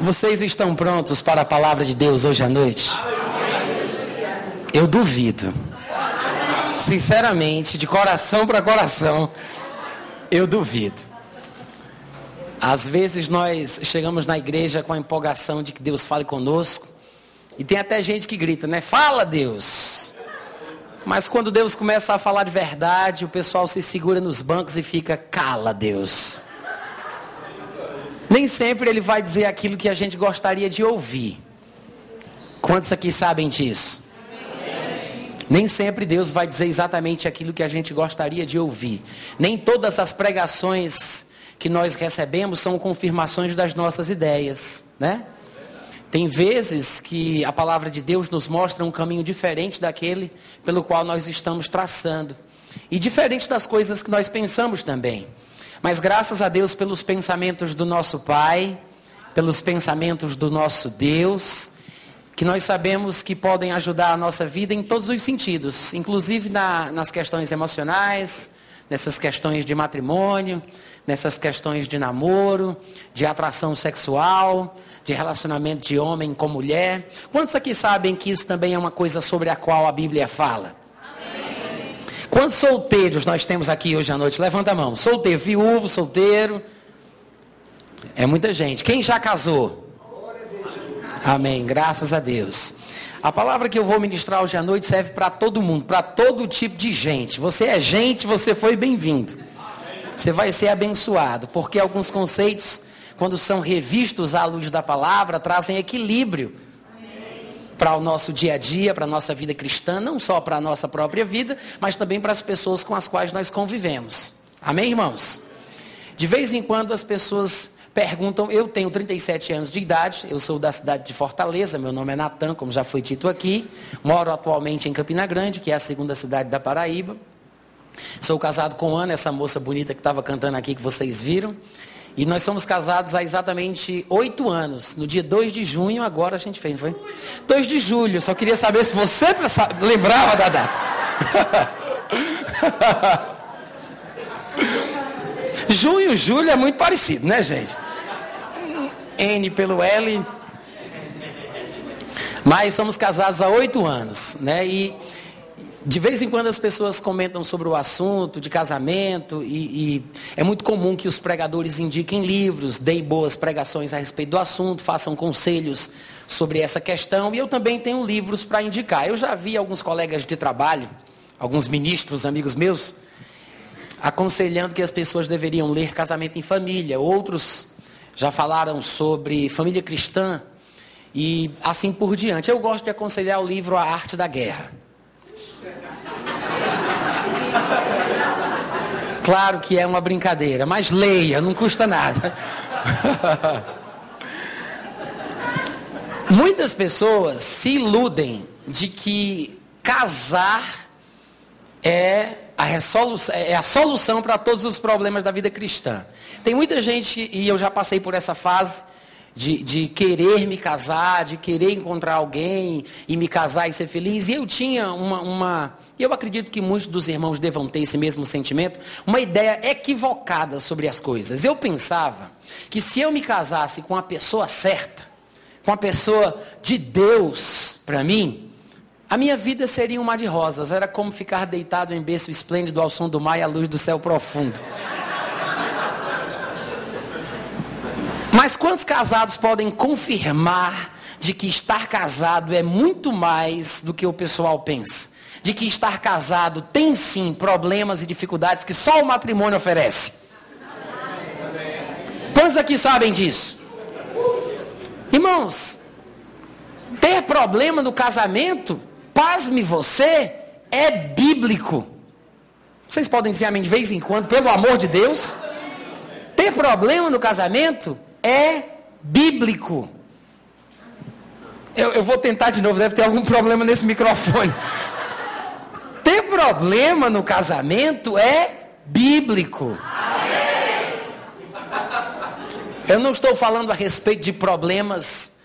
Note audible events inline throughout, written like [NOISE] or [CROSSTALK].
Vocês estão prontos para a palavra de Deus hoje à noite? Eu duvido. Sinceramente, de coração para coração, eu duvido. Às vezes nós chegamos na igreja com a empolgação de que Deus fale conosco, e tem até gente que grita, né? Fala, Deus. Mas quando Deus começa a falar de verdade, o pessoal se segura nos bancos e fica, cala, Deus. Nem sempre ele vai dizer aquilo que a gente gostaria de ouvir. Quantos aqui sabem disso? Nem sempre Deus vai dizer exatamente aquilo que a gente gostaria de ouvir. Nem todas as pregações que nós recebemos são confirmações das nossas ideias, né? Tem vezes que a palavra de Deus nos mostra um caminho diferente daquele pelo qual nós estamos traçando. E diferente das coisas que nós pensamos também. Mas graças a Deus pelos pensamentos do nosso Pai, pelos pensamentos do nosso Deus, que nós sabemos que podem ajudar a nossa vida em todos os sentidos, inclusive na, nas questões emocionais, nessas questões de matrimônio, nessas questões de namoro, de atração sexual, de relacionamento de homem com mulher. Quantos aqui sabem que isso também é uma coisa sobre a qual a Bíblia fala? Quantos solteiros nós temos aqui hoje à noite? Levanta a mão. Solteiro, viúvo, solteiro. É muita gente. Quem já casou? Amém. Graças a Deus. A palavra que eu vou ministrar hoje à noite serve para todo mundo, para todo tipo de gente. Você é gente, você foi bem-vindo. Você vai ser abençoado, porque alguns conceitos, quando são revistos à luz da palavra, trazem equilíbrio para o nosso dia a dia, para a nossa vida cristã, não só para a nossa própria vida, mas também para as pessoas com as quais nós convivemos. Amém, irmãos? De vez em quando as pessoas perguntam, eu tenho 37 anos de idade, eu sou da cidade de Fortaleza, meu nome é Natan, como já foi dito aqui, moro atualmente em Campina Grande, que é a segunda cidade da Paraíba. Sou casado com Ana, essa moça bonita que estava cantando aqui que vocês viram. E nós somos casados há exatamente oito anos. No dia 2 de junho, agora a gente fez, não foi? 2 de julho. Só queria saber se você lembrava da data. [LAUGHS] junho, julho é muito parecido, né, gente? N pelo L. Mas somos casados há oito anos, né? E de vez em quando as pessoas comentam sobre o assunto de casamento e, e, é muito comum que os pregadores indiquem livros, deem boas pregações a respeito do assunto, façam conselhos sobre essa questão e eu também tenho livros para indicar. Eu já vi alguns colegas de trabalho, alguns ministros, amigos meus, aconselhando que as pessoas deveriam ler Casamento em Família. Outros já falaram sobre família cristã e assim por diante. Eu gosto de aconselhar o livro A Arte da Guerra. Claro que é uma brincadeira, mas leia, não custa nada. [LAUGHS] Muitas pessoas se iludem de que casar é a, é a solução para todos os problemas da vida cristã. Tem muita gente, e eu já passei por essa fase, de, de querer me casar, de querer encontrar alguém e me casar e ser feliz. E eu tinha uma, uma eu acredito que muitos dos irmãos devam ter esse mesmo sentimento, uma ideia equivocada sobre as coisas. Eu pensava que se eu me casasse com a pessoa certa, com a pessoa de Deus para mim, a minha vida seria um mar de rosas. Era como ficar deitado em berço esplêndido ao som do mar e à luz do céu profundo. Mas quantos casados podem confirmar de que estar casado é muito mais do que o pessoal pensa? De que estar casado tem sim problemas e dificuldades que só o matrimônio oferece? Quantos aqui sabem disso? Irmãos, ter problema no casamento, pasme você, é bíblico. Vocês podem dizer amém de vez em quando, pelo amor de Deus? Ter problema no casamento é bíblico. Eu, eu, vou tentar de novo, deve ter algum problema nesse microfone. Ter problema no casamento é bíblico. Eu não estou falando a respeito de problemas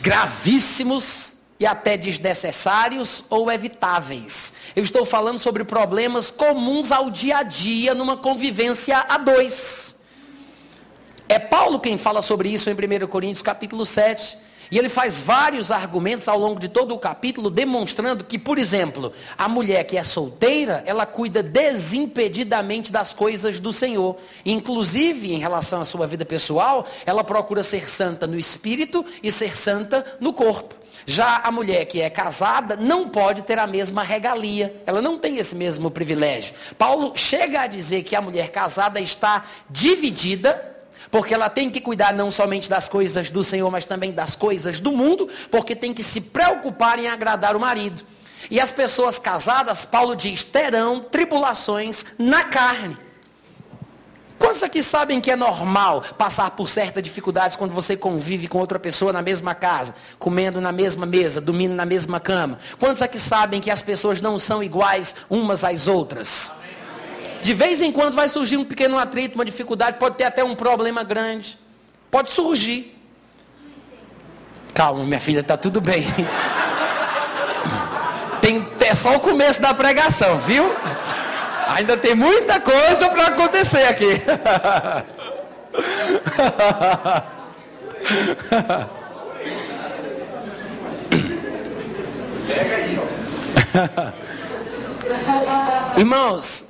gravíssimos e até desnecessários ou evitáveis. Eu estou falando sobre problemas comuns ao dia a dia numa convivência a dois. É Paulo quem fala sobre isso em 1 Coríntios capítulo 7. E ele faz vários argumentos ao longo de todo o capítulo, demonstrando que, por exemplo, a mulher que é solteira, ela cuida desimpedidamente das coisas do Senhor. Inclusive, em relação à sua vida pessoal, ela procura ser santa no espírito e ser santa no corpo. Já a mulher que é casada não pode ter a mesma regalia, ela não tem esse mesmo privilégio. Paulo chega a dizer que a mulher casada está dividida porque ela tem que cuidar não somente das coisas do Senhor, mas também das coisas do mundo, porque tem que se preocupar em agradar o marido. E as pessoas casadas, Paulo diz, terão tribulações na carne. Quantos aqui sabem que é normal passar por certas dificuldades quando você convive com outra pessoa na mesma casa, comendo na mesma mesa, dormindo na mesma cama? Quantos aqui sabem que as pessoas não são iguais umas às outras? De vez em quando vai surgir um pequeno atrito, uma dificuldade, pode ter até um problema grande. Pode surgir. Calma, minha filha, está tudo bem. [LAUGHS] Tem, é só o começo da pregação, viu? Ainda tem muita coisa para acontecer aqui. [LAUGHS] Irmãos,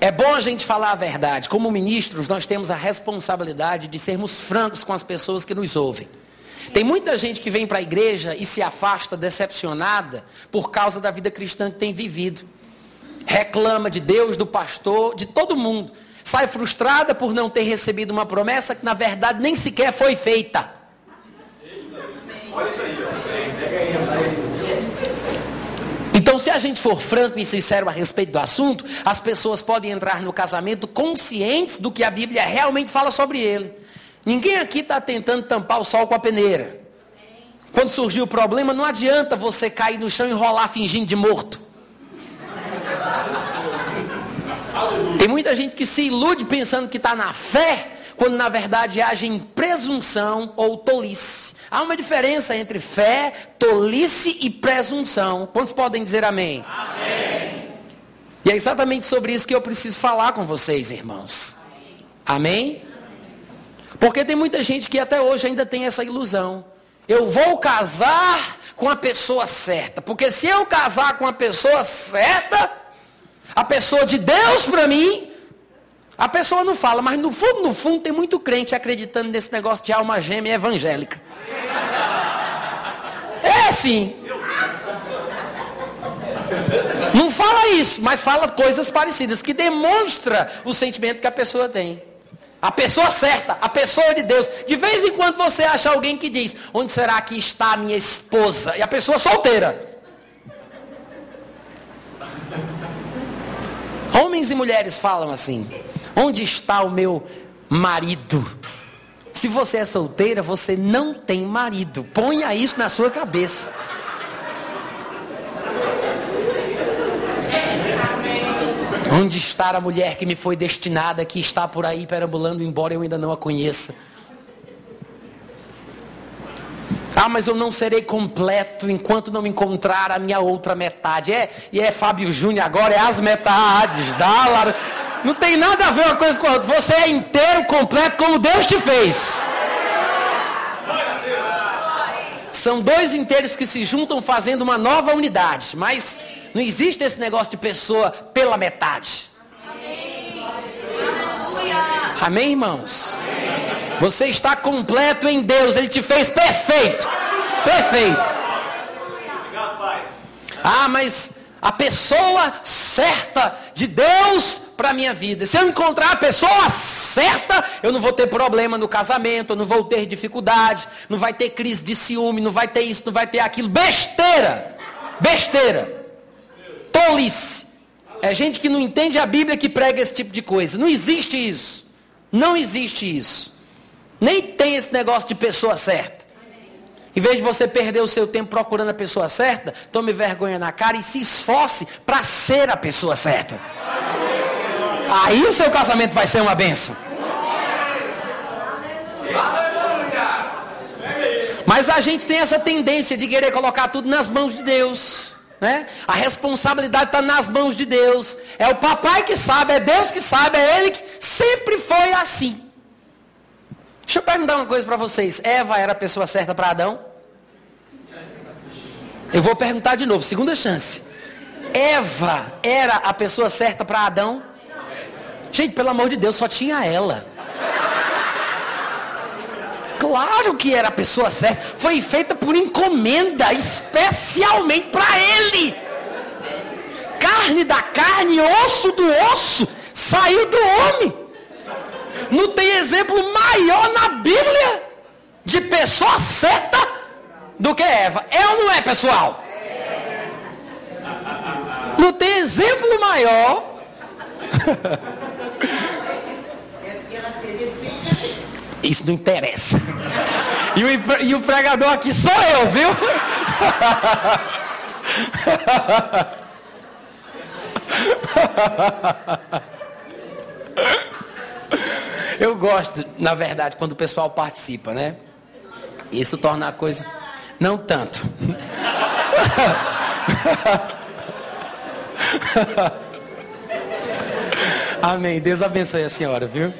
é bom a gente falar a verdade. Como ministros, nós temos a responsabilidade de sermos francos com as pessoas que nos ouvem. Tem muita gente que vem para a igreja e se afasta decepcionada por causa da vida cristã que tem vivido. Reclama de Deus, do pastor, de todo mundo. Sai frustrada por não ter recebido uma promessa que na verdade nem sequer foi feita. Olha isso aí. Então, se a gente for franco e sincero a respeito do assunto, as pessoas podem entrar no casamento conscientes do que a Bíblia realmente fala sobre ele. Ninguém aqui está tentando tampar o sol com a peneira. Quando surgiu o problema, não adianta você cair no chão e rolar fingindo de morto. Tem muita gente que se ilude pensando que está na fé, quando na verdade age em presunção ou tolice. Há uma diferença entre fé, tolice e presunção. Quantos podem dizer amém? Amém. E é exatamente sobre isso que eu preciso falar com vocês, irmãos. Amém? Porque tem muita gente que até hoje ainda tem essa ilusão. Eu vou casar com a pessoa certa. Porque se eu casar com a pessoa certa, a pessoa de Deus para mim, a pessoa não fala, mas no fundo, no fundo, tem muito crente acreditando nesse negócio de alma gêmea evangélica. É assim. Não fala isso, mas fala coisas parecidas, que demonstra o sentimento que a pessoa tem. A pessoa certa, a pessoa de Deus. De vez em quando você acha alguém que diz: Onde será que está a minha esposa? E a pessoa solteira. Homens e mulheres falam assim: Onde está o meu marido? Se você é solteira, você não tem marido. Ponha isso na sua cabeça. Onde está a mulher que me foi destinada, que está por aí perambulando, embora eu ainda não a conheça? Ah, mas eu não serei completo enquanto não encontrar a minha outra metade. É, e é Fábio Júnior agora, é as metades. Dá, Lara. Não tem nada a ver uma coisa com a outra. Você é inteiro, completo, como Deus te fez. São dois inteiros que se juntam fazendo uma nova unidade. Mas não existe esse negócio de pessoa pela metade. Amém, irmãos? Você está completo em Deus. Ele te fez perfeito. Perfeito. Ah, mas a pessoa certa de Deus para a minha vida. Se eu encontrar a pessoa certa, eu não vou ter problema no casamento, eu não vou ter dificuldade, não vai ter crise de ciúme, não vai ter isso, não vai ter aquilo. Besteira! Besteira! Tolice! É gente que não entende a Bíblia que prega esse tipo de coisa. Não existe isso. Não existe isso. Nem tem esse negócio de pessoa certa. Em vez de você perder o seu tempo procurando a pessoa certa, tome vergonha na cara e se esforce para ser a pessoa certa. Aí o seu casamento vai ser uma benção. Mas a gente tem essa tendência de querer colocar tudo nas mãos de Deus. Né? A responsabilidade está nas mãos de Deus. É o papai que sabe, é Deus que sabe, é Ele que sempre foi assim. Deixa eu perguntar uma coisa para vocês. Eva era a pessoa certa para Adão? Eu vou perguntar de novo, segunda chance. Eva era a pessoa certa para Adão? Gente, pelo amor de Deus, só tinha ela. Claro que era a pessoa certa. Foi feita por encomenda, especialmente para ele. Carne da carne, osso do osso, saiu do homem. Não tem exemplo maior na Bíblia de pessoa certa do que Eva. É ou não é, pessoal? Não tem exemplo maior. [LAUGHS] Isso não interessa. E o, o pregador aqui sou eu, viu? [LAUGHS] Eu gosto, na verdade, quando o pessoal participa, né? Isso torna a coisa. Não tanto. [LAUGHS] Amém. Deus abençoe a senhora, viu?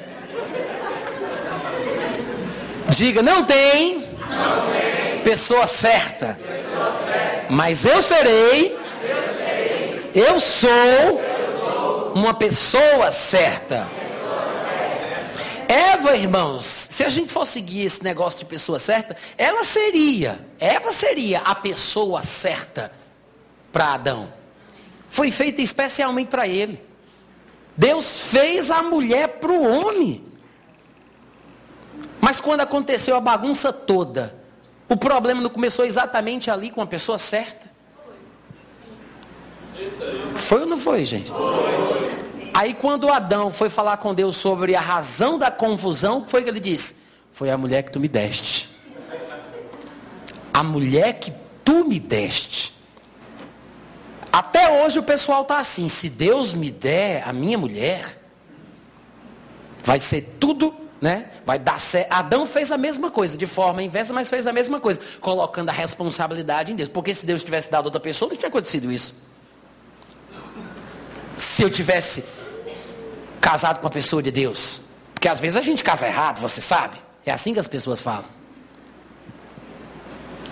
Diga, não tem, não tem. Pessoa, certa. pessoa certa. Mas eu serei, eu, serei. Eu, sou eu sou uma pessoa certa. Eva, irmãos, se a gente for seguir esse negócio de pessoa certa, ela seria, Eva seria a pessoa certa para Adão. Foi feita especialmente para ele. Deus fez a mulher para o homem. Mas quando aconteceu a bagunça toda, o problema não começou exatamente ali com a pessoa certa? Foi ou não foi, gente? Aí quando Adão foi falar com Deus sobre a razão da confusão, foi que ele disse? Foi a mulher que tu me deste. A mulher que tu me deste. Até hoje o pessoal está assim, se Deus me der a minha mulher, vai ser tudo né? Vai dar certo. Adão fez a mesma coisa, de forma inversa, mas fez a mesma coisa, colocando a responsabilidade em Deus. Porque se Deus tivesse dado outra pessoa, não tinha acontecido isso. Se eu tivesse casado com uma pessoa de Deus, porque às vezes a gente casa errado, você sabe? É assim que as pessoas falam.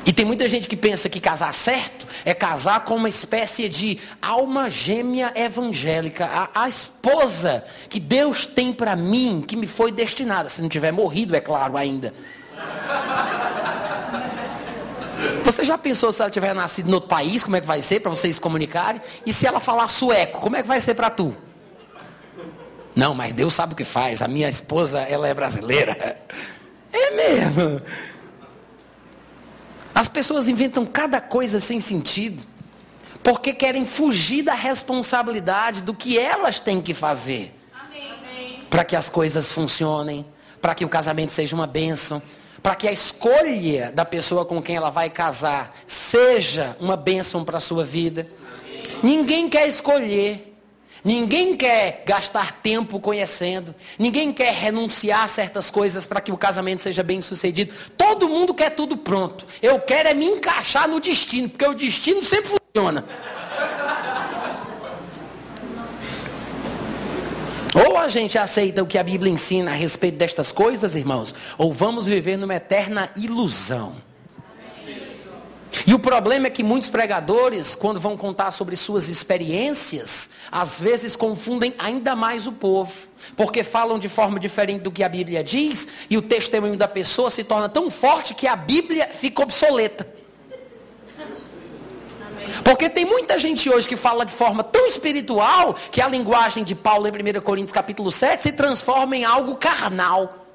E tem muita gente que pensa que casar certo é casar com uma espécie de alma gêmea evangélica. A, a esposa que Deus tem para mim, que me foi destinada. Se não tiver morrido, é claro, ainda. Você já pensou se ela tiver nascido no outro país, como é que vai ser para vocês se comunicarem? E se ela falar sueco, como é que vai ser para tu? Não, mas Deus sabe o que faz. A minha esposa, ela é brasileira. É mesmo. As pessoas inventam cada coisa sem sentido, porque querem fugir da responsabilidade do que elas têm que fazer para que as coisas funcionem, para que o casamento seja uma bênção, para que a escolha da pessoa com quem ela vai casar seja uma bênção para a sua vida. Ninguém quer escolher. Ninguém quer gastar tempo conhecendo. Ninguém quer renunciar a certas coisas para que o casamento seja bem sucedido. Todo mundo quer tudo pronto. Eu quero é me encaixar no destino, porque o destino sempre funciona. Ou a gente aceita o que a Bíblia ensina a respeito destas coisas, irmãos, ou vamos viver numa eterna ilusão. E o problema é que muitos pregadores, quando vão contar sobre suas experiências, às vezes confundem ainda mais o povo, porque falam de forma diferente do que a Bíblia diz, e o testemunho da pessoa se torna tão forte que a Bíblia fica obsoleta. Porque tem muita gente hoje que fala de forma tão espiritual que a linguagem de Paulo em 1 Coríntios capítulo 7 se transforma em algo carnal.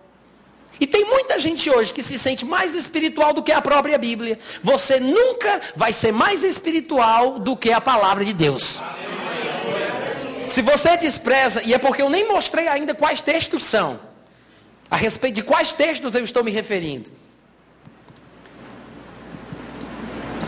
E tem muita gente hoje que se sente mais espiritual do que a própria Bíblia. Você nunca vai ser mais espiritual do que a palavra de Deus. Se você despreza, e é porque eu nem mostrei ainda quais textos são, a respeito de quais textos eu estou me referindo.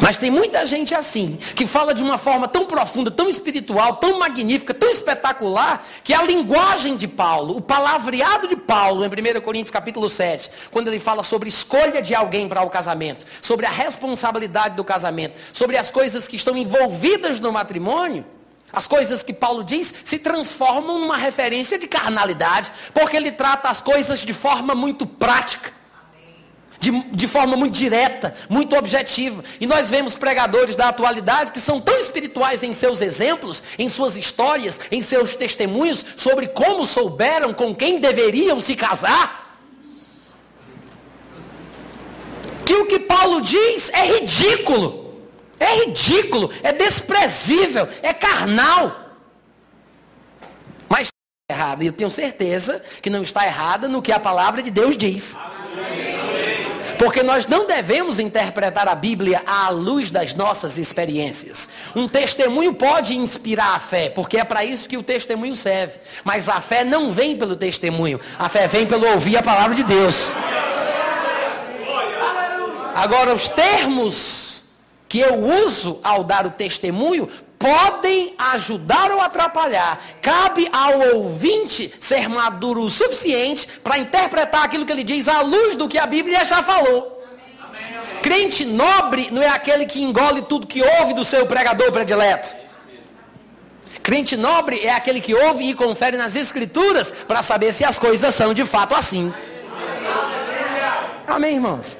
Mas tem muita gente assim, que fala de uma forma tão profunda, tão espiritual, tão magnífica, tão espetacular, que a linguagem de Paulo, o palavreado de Paulo em 1 Coríntios capítulo 7, quando ele fala sobre escolha de alguém para o casamento, sobre a responsabilidade do casamento, sobre as coisas que estão envolvidas no matrimônio, As coisas que Paulo diz se transformam numa referência de carnalidade, porque ele trata as coisas de forma muito prática, de, de, forma muito direta, muito objetiva. E nós vemos pregadores da atualidade que são tão espirituais em seus exemplos, em suas histórias, em seus testemunhos sobre como souberam com quem deveriam se casar. Que o que Paulo diz é ridículo. É ridículo, é desprezível, é carnal. Mas está errada, e eu tenho certeza que não está errada no que a palavra de Deus diz. Porque nós não devemos interpretar a Bíblia à luz das nossas experiências. Um testemunho pode inspirar a fé, porque é para isso que o testemunho serve. Mas a fé não vem pelo testemunho, a fé vem pelo ouvir a palavra de Deus. Agora, os termos que eu uso ao dar o testemunho podem ajudar ou atrapalhar. Cabe ao ouvinte ser maduro o suficiente para interpretar aquilo que ele diz à luz do que a Bíblia já falou. Crente nobre não é aquele que engole tudo que ouve do seu pregador predileto. Crente nobre é aquele que ouve e confere nas escrituras para saber se as coisas são de fato assim. Amém, irmãos?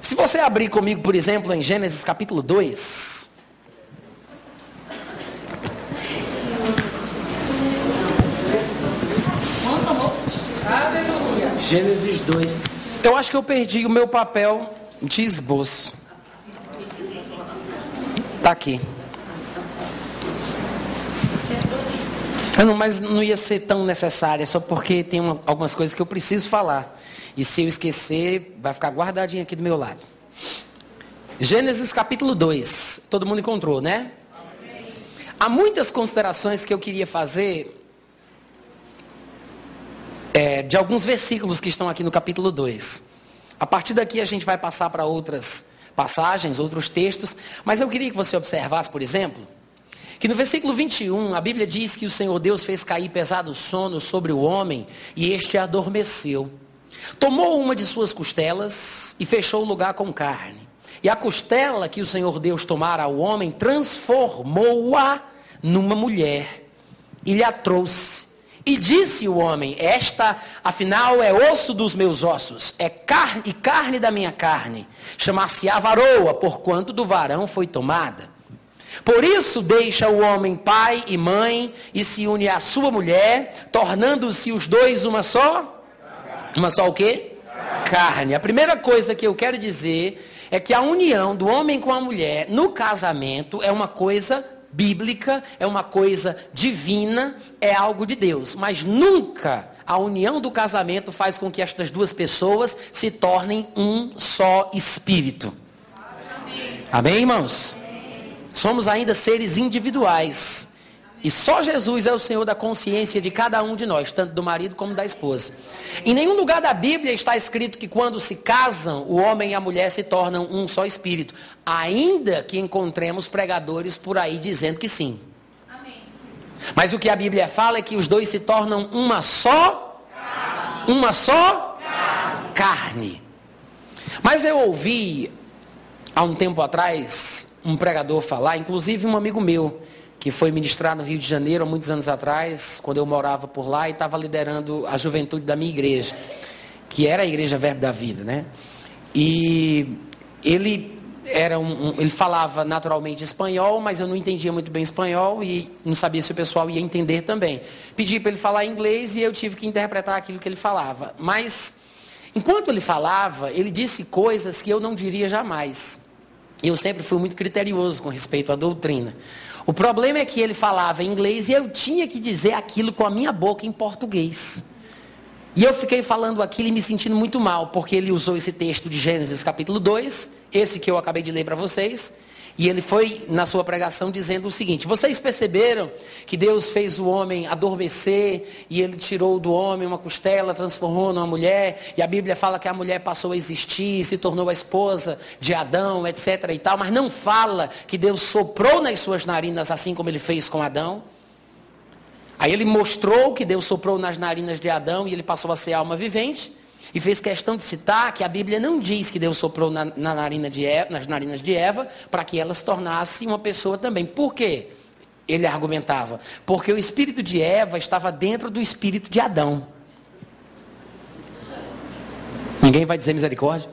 Se você abrir comigo, por exemplo, em Gênesis capítulo 2. Gênesis 2. Eu acho que eu perdi o meu papel de esboço. Tá aqui. Não, mas não ia ser tão necessária, só porque tem uma, algumas coisas que eu preciso falar. E se eu esquecer, vai ficar guardadinho aqui do meu lado. Gênesis capítulo 2. Todo mundo encontrou, né? Há muitas considerações que eu queria fazer é, de alguns versículos que estão aqui no capítulo 2. A partir daqui a gente vai passar para outras passagens, outros textos, mas eu queria que você observasse, por exemplo, que no versículo 21 a Bíblia diz que o Senhor Deus fez cair pesado sono sobre o homem e este adormeceu. Tomou uma de suas costelas e fechou o lugar com carne. E a costela que o Senhor Deus tomara ao homem, transformou-a numa mulher e lhe a trouxe. E disse o homem: Esta, afinal, é osso dos meus ossos, é carne e carne da minha carne. Chamar-se-á varoa, porquanto do varão foi tomada. Por isso deixa o homem pai e mãe e se une à sua mulher, tornando-se os dois uma só uma só o quê? Carne. A primeira coisa que eu quero dizer é que a união do homem com a mulher no casamento é uma coisa bíblica, é uma coisa divina, é algo de Deus. Mas nunca a união do casamento faz com que estas duas pessoas se tornem um só espírito. Amém, Amém irmãos? Amém. Somos ainda seres individuais. E só Jesus é o Senhor da consciência de cada um de nós, tanto do marido como da esposa. Em nenhum lugar da Bíblia está escrito que quando se casam, o homem e a mulher se tornam um só espírito. Ainda que encontremos pregadores por aí dizendo que sim. Amém. Mas o que a Bíblia fala é que os dois se tornam uma só carne. Uma só carne. carne. Mas eu ouvi há um tempo atrás um pregador falar, inclusive um amigo meu, que foi ministrar no Rio de Janeiro há muitos anos atrás, quando eu morava por lá e estava liderando a juventude da minha igreja, que era a Igreja Verbo da Vida, né? E ele era um, um, ele falava naturalmente espanhol, mas eu não entendia muito bem espanhol e não sabia se o pessoal ia entender também. Pedi para ele falar inglês e eu tive que interpretar aquilo que ele falava. Mas enquanto ele falava, ele disse coisas que eu não diria jamais. Eu sempre fui muito criterioso com respeito à doutrina. O problema é que ele falava inglês e eu tinha que dizer aquilo com a minha boca em português. E eu fiquei falando aquilo e me sentindo muito mal, porque ele usou esse texto de Gênesis capítulo 2, esse que eu acabei de ler para vocês, e ele foi na sua pregação dizendo o seguinte: Vocês perceberam que Deus fez o homem adormecer e ele tirou do homem uma costela, transformou numa mulher, e a Bíblia fala que a mulher passou a existir, se tornou a esposa de Adão, etc. e tal, mas não fala que Deus soprou nas suas narinas assim como ele fez com Adão. Aí ele mostrou que Deus soprou nas narinas de Adão e ele passou a ser alma vivente. E fez questão de citar que a Bíblia não diz que Deus soprou na, na narina Eva, nas narinas de Eva para que ela se tornasse uma pessoa também. Por quê? ele argumentava, porque o espírito de Eva estava dentro do espírito de Adão. Ninguém vai dizer misericórdia?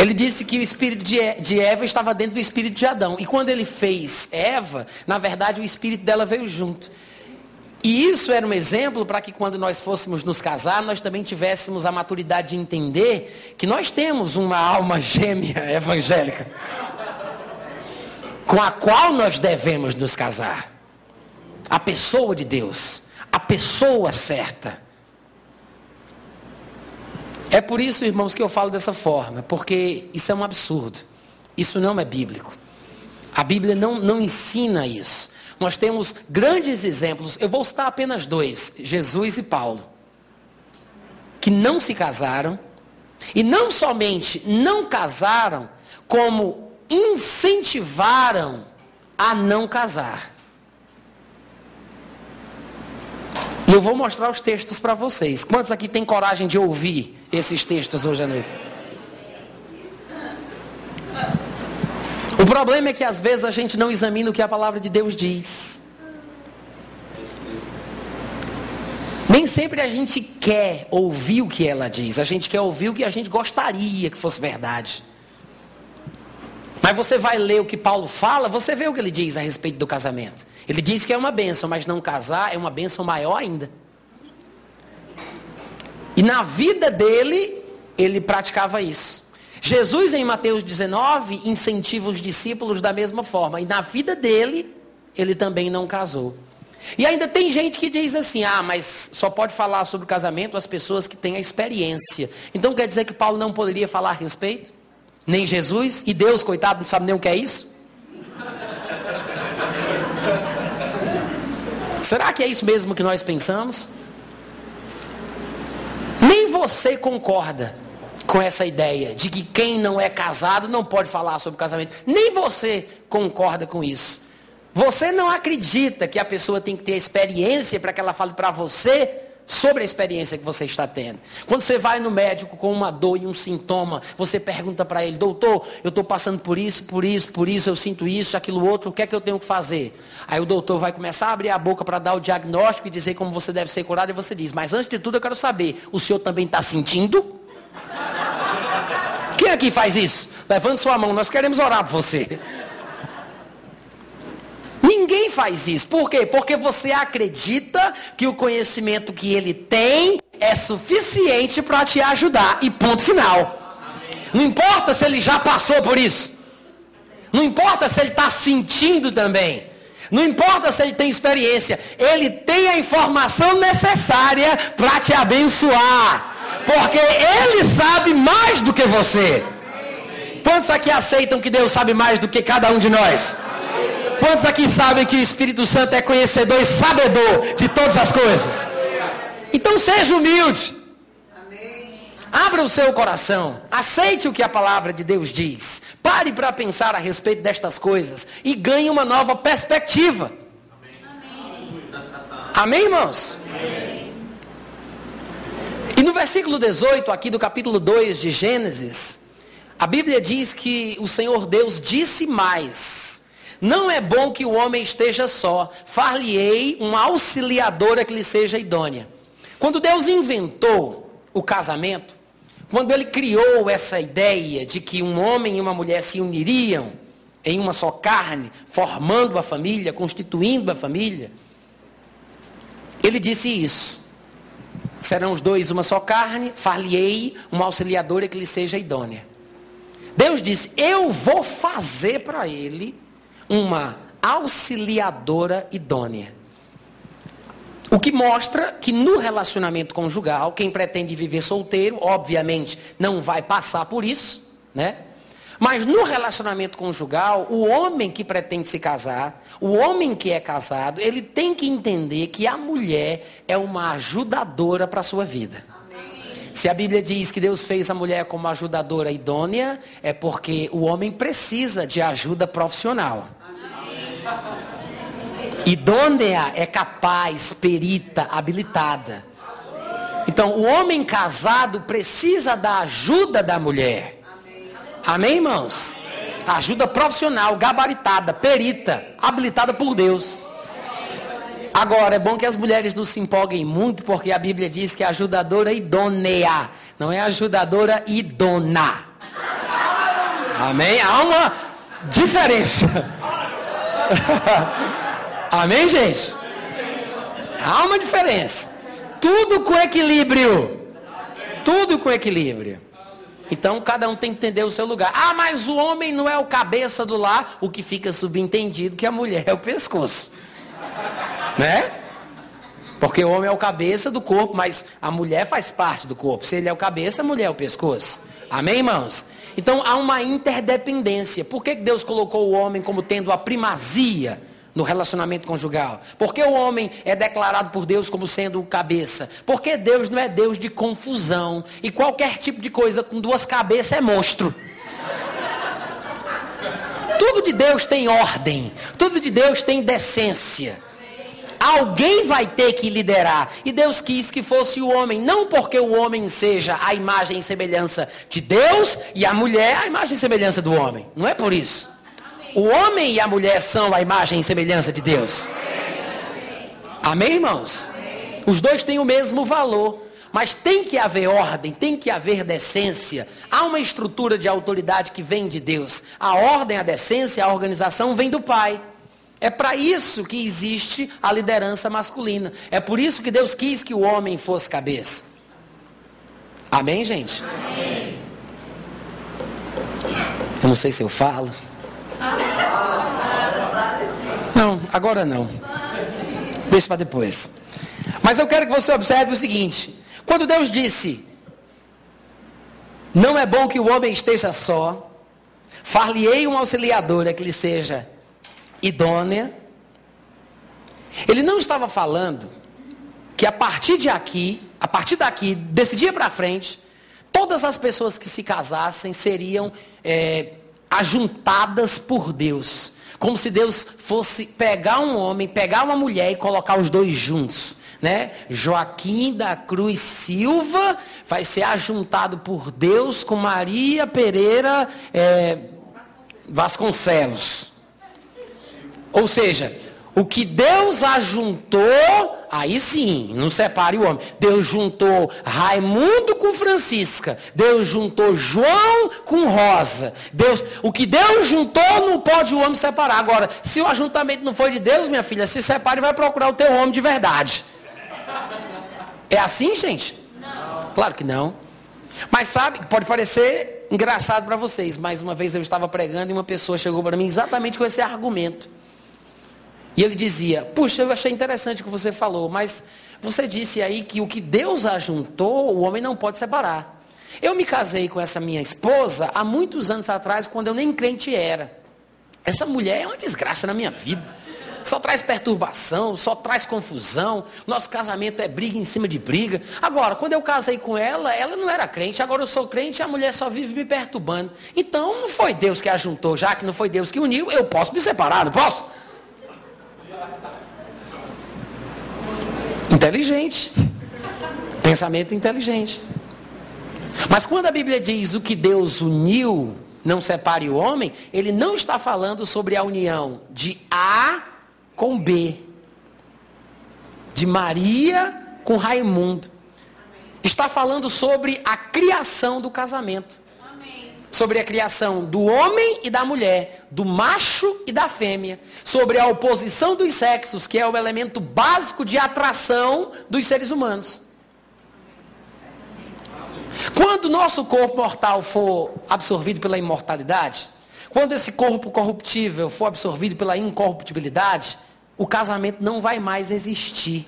Ele disse que o espírito de Eva estava dentro do espírito de Adão. E quando ele fez Eva, na verdade o espírito dela veio junto. E isso era um exemplo para que quando nós fôssemos nos casar, nós também tivéssemos a maturidade de entender que nós temos uma alma gêmea evangélica com a qual nós devemos nos casar. A pessoa de Deus, a pessoa certa. É por isso, irmãos, que eu falo dessa forma, porque isso é um absurdo. Isso não é bíblico. A Bíblia não, não ensina isso. Nós temos grandes exemplos, eu vou citar apenas dois: Jesus e Paulo, que não se casaram, e não somente não casaram, como incentivaram a não casar. E eu vou mostrar os textos para vocês. Quantos aqui têm coragem de ouvir esses textos hoje à noite? O problema é que às vezes a gente não examina o que a palavra de Deus diz. Nem sempre a gente quer ouvir o que ela diz, a gente quer ouvir o que a gente gostaria que fosse verdade. Mas você vai ler o que Paulo fala, você vê o que ele diz a respeito do casamento. Ele diz que é uma bênção, mas não casar é uma bênção maior ainda. E na vida dele, ele praticava isso. Jesus, em Mateus 19, incentiva os discípulos da mesma forma. E na vida dele, ele também não casou. E ainda tem gente que diz assim: ah, mas só pode falar sobre casamento as pessoas que têm a experiência. Então quer dizer que Paulo não poderia falar a respeito? Nem Jesus? E Deus, coitado, não sabe nem o que é isso? [LAUGHS] Será que é isso mesmo que nós pensamos? Nem você concorda com essa ideia de que quem não é casado não pode falar sobre casamento. Nem você concorda com isso. Você não acredita que a pessoa tem que ter experiência para que ela fale para você sobre a experiência que você está tendo. Quando você vai no médico com uma dor e um sintoma, você pergunta para ele, doutor, eu estou passando por isso, por isso, por isso, eu sinto isso, aquilo outro, o que é que eu tenho que fazer? Aí o doutor vai começar a abrir a boca para dar o diagnóstico e dizer como você deve ser curado, e você diz, mas antes de tudo eu quero saber, o senhor também está sentindo? Quem aqui faz isso? Levante sua mão, nós queremos orar por você. Ninguém faz isso. Por quê? Porque você acredita que o conhecimento que ele tem é suficiente para te ajudar. E ponto final. Não importa se ele já passou por isso. Não importa se ele está sentindo também. Não importa se ele tem experiência. Ele tem a informação necessária para te abençoar. Porque ele sabe mais do que você. Quantos aqui aceitam que Deus sabe mais do que cada um de nós? Quantos aqui sabem que o Espírito Santo é conhecedor e sabedor de todas as coisas? Então seja humilde. Abra o seu coração, aceite o que a palavra de Deus diz. Pare para pensar a respeito destas coisas e ganhe uma nova perspectiva. Amém, Amém irmãos? Amém. No versículo 18, aqui do capítulo 2 de Gênesis, a Bíblia diz que o Senhor Deus disse mais. Não é bom que o homem esteja só. Far-lhe-ei uma auxiliadora que lhe seja idônea. Quando Deus inventou o casamento, quando ele criou essa ideia de que um homem e uma mulher se uniriam em uma só carne, formando a família, constituindo a família, ele disse isso. Serão os dois uma só carne, far-lhe-ei uma auxiliadora que lhe seja idônea. Deus disse: Eu vou fazer para ele uma auxiliadora idônea. O que mostra que no relacionamento conjugal, quem pretende viver solteiro, obviamente, não vai passar por isso, né? Mas no relacionamento conjugal, o homem que pretende se casar, o homem que é casado, ele tem que entender que a mulher é uma ajudadora para a sua vida. Se a Bíblia diz que Deus fez a mulher como ajudadora idônea, é porque o homem precisa de ajuda profissional. Idônea é capaz, perita, habilitada. Então, o homem casado precisa da ajuda da mulher. Amém, irmãos? Ajuda profissional, gabaritada, perita, habilitada por Deus. Agora, é bom que as mulheres não se empolguem muito, porque a Bíblia diz que é ajudadora idônea, não é ajudadora idona. Amém? Há uma diferença. [LAUGHS] Amém, gente? Há uma diferença. Tudo com equilíbrio. Tudo com equilíbrio. Então cada um tem que entender o seu lugar. Ah, mas o homem não é o cabeça do lar, o que fica subentendido que a mulher é o pescoço. Né? Porque o homem é o cabeça do corpo, mas a mulher faz parte do corpo. Se ele é o cabeça, a mulher é o pescoço. Amém, irmãos? Então há uma interdependência. Por que Deus colocou o homem como tendo a primazia no relacionamento conjugal? Porque o homem é declarado por Deus como sendo o cabeça? Porque Deus não é Deus de confusão. E qualquer tipo de coisa com duas cabeças é monstro. Tudo de Deus tem ordem. Tudo de Deus tem decência. Alguém vai ter que liderar. E Deus quis que fosse o homem, não porque o homem seja a imagem e semelhança de Deus e a mulher a imagem e semelhança do homem. Não é por isso. O homem e a mulher são a imagem e semelhança de Deus. Amém, irmãos? Os dois têm o mesmo valor. Mas tem que haver ordem, tem que haver decência. Há uma estrutura de autoridade que vem de Deus. A ordem, a decência, a organização vem do Pai. É para isso que existe a liderança masculina. É por isso que Deus quis que o homem fosse cabeça. Amém, gente? Amém. Eu não sei se eu falo. Não, agora não. Deixa para depois. Mas eu quero que você observe o seguinte: quando Deus disse, não é bom que o homem esteja só, far-lhe-ei uma auxiliadora que lhe seja idônea. Ele não estava falando que a partir de aqui, a partir daqui, desse dia para frente, todas as pessoas que se casassem seriam é, ajuntadas por Deus. Como se Deus fosse pegar um homem, pegar uma mulher e colocar os dois juntos. Né? Joaquim da Cruz Silva vai ser ajuntado por Deus com Maria Pereira é, Vasconcelos. Ou seja, o que Deus ajuntou, aí sim, não separe o homem. Deus juntou Raimundo com Francisca. Deus juntou João com Rosa. Deus, o que Deus juntou não pode o homem separar. Agora, se o ajuntamento não foi de Deus, minha filha, se separe e vai procurar o teu homem de verdade. É assim, gente? Não. Claro que não. Mas sabe, pode parecer engraçado para vocês. Mais uma vez eu estava pregando e uma pessoa chegou para mim exatamente com esse argumento. E ele dizia: Puxa, eu achei interessante o que você falou, mas você disse aí que o que Deus ajuntou, o homem não pode separar. Eu me casei com essa minha esposa há muitos anos atrás, quando eu nem crente era. Essa mulher é uma desgraça na minha vida. Só traz perturbação, só traz confusão. Nosso casamento é briga em cima de briga. Agora, quando eu casei com ela, ela não era crente. Agora eu sou crente e a mulher só vive me perturbando. Então, não foi Deus que ajuntou, já que não foi Deus que uniu, eu posso me separar, não posso? Inteligente. Pensamento inteligente. Mas quando a Bíblia diz o que Deus uniu, não separe o homem, ele não está falando sobre a união de A com B, de Maria com Raimundo. Está falando sobre a criação do casamento sobre a criação do homem e da mulher, do macho e da fêmea, sobre a oposição dos sexos, que é o elemento básico de atração dos seres humanos. Quando nosso corpo mortal for absorvido pela imortalidade, quando esse corpo corruptível for absorvido pela incorruptibilidade, o casamento não vai mais existir.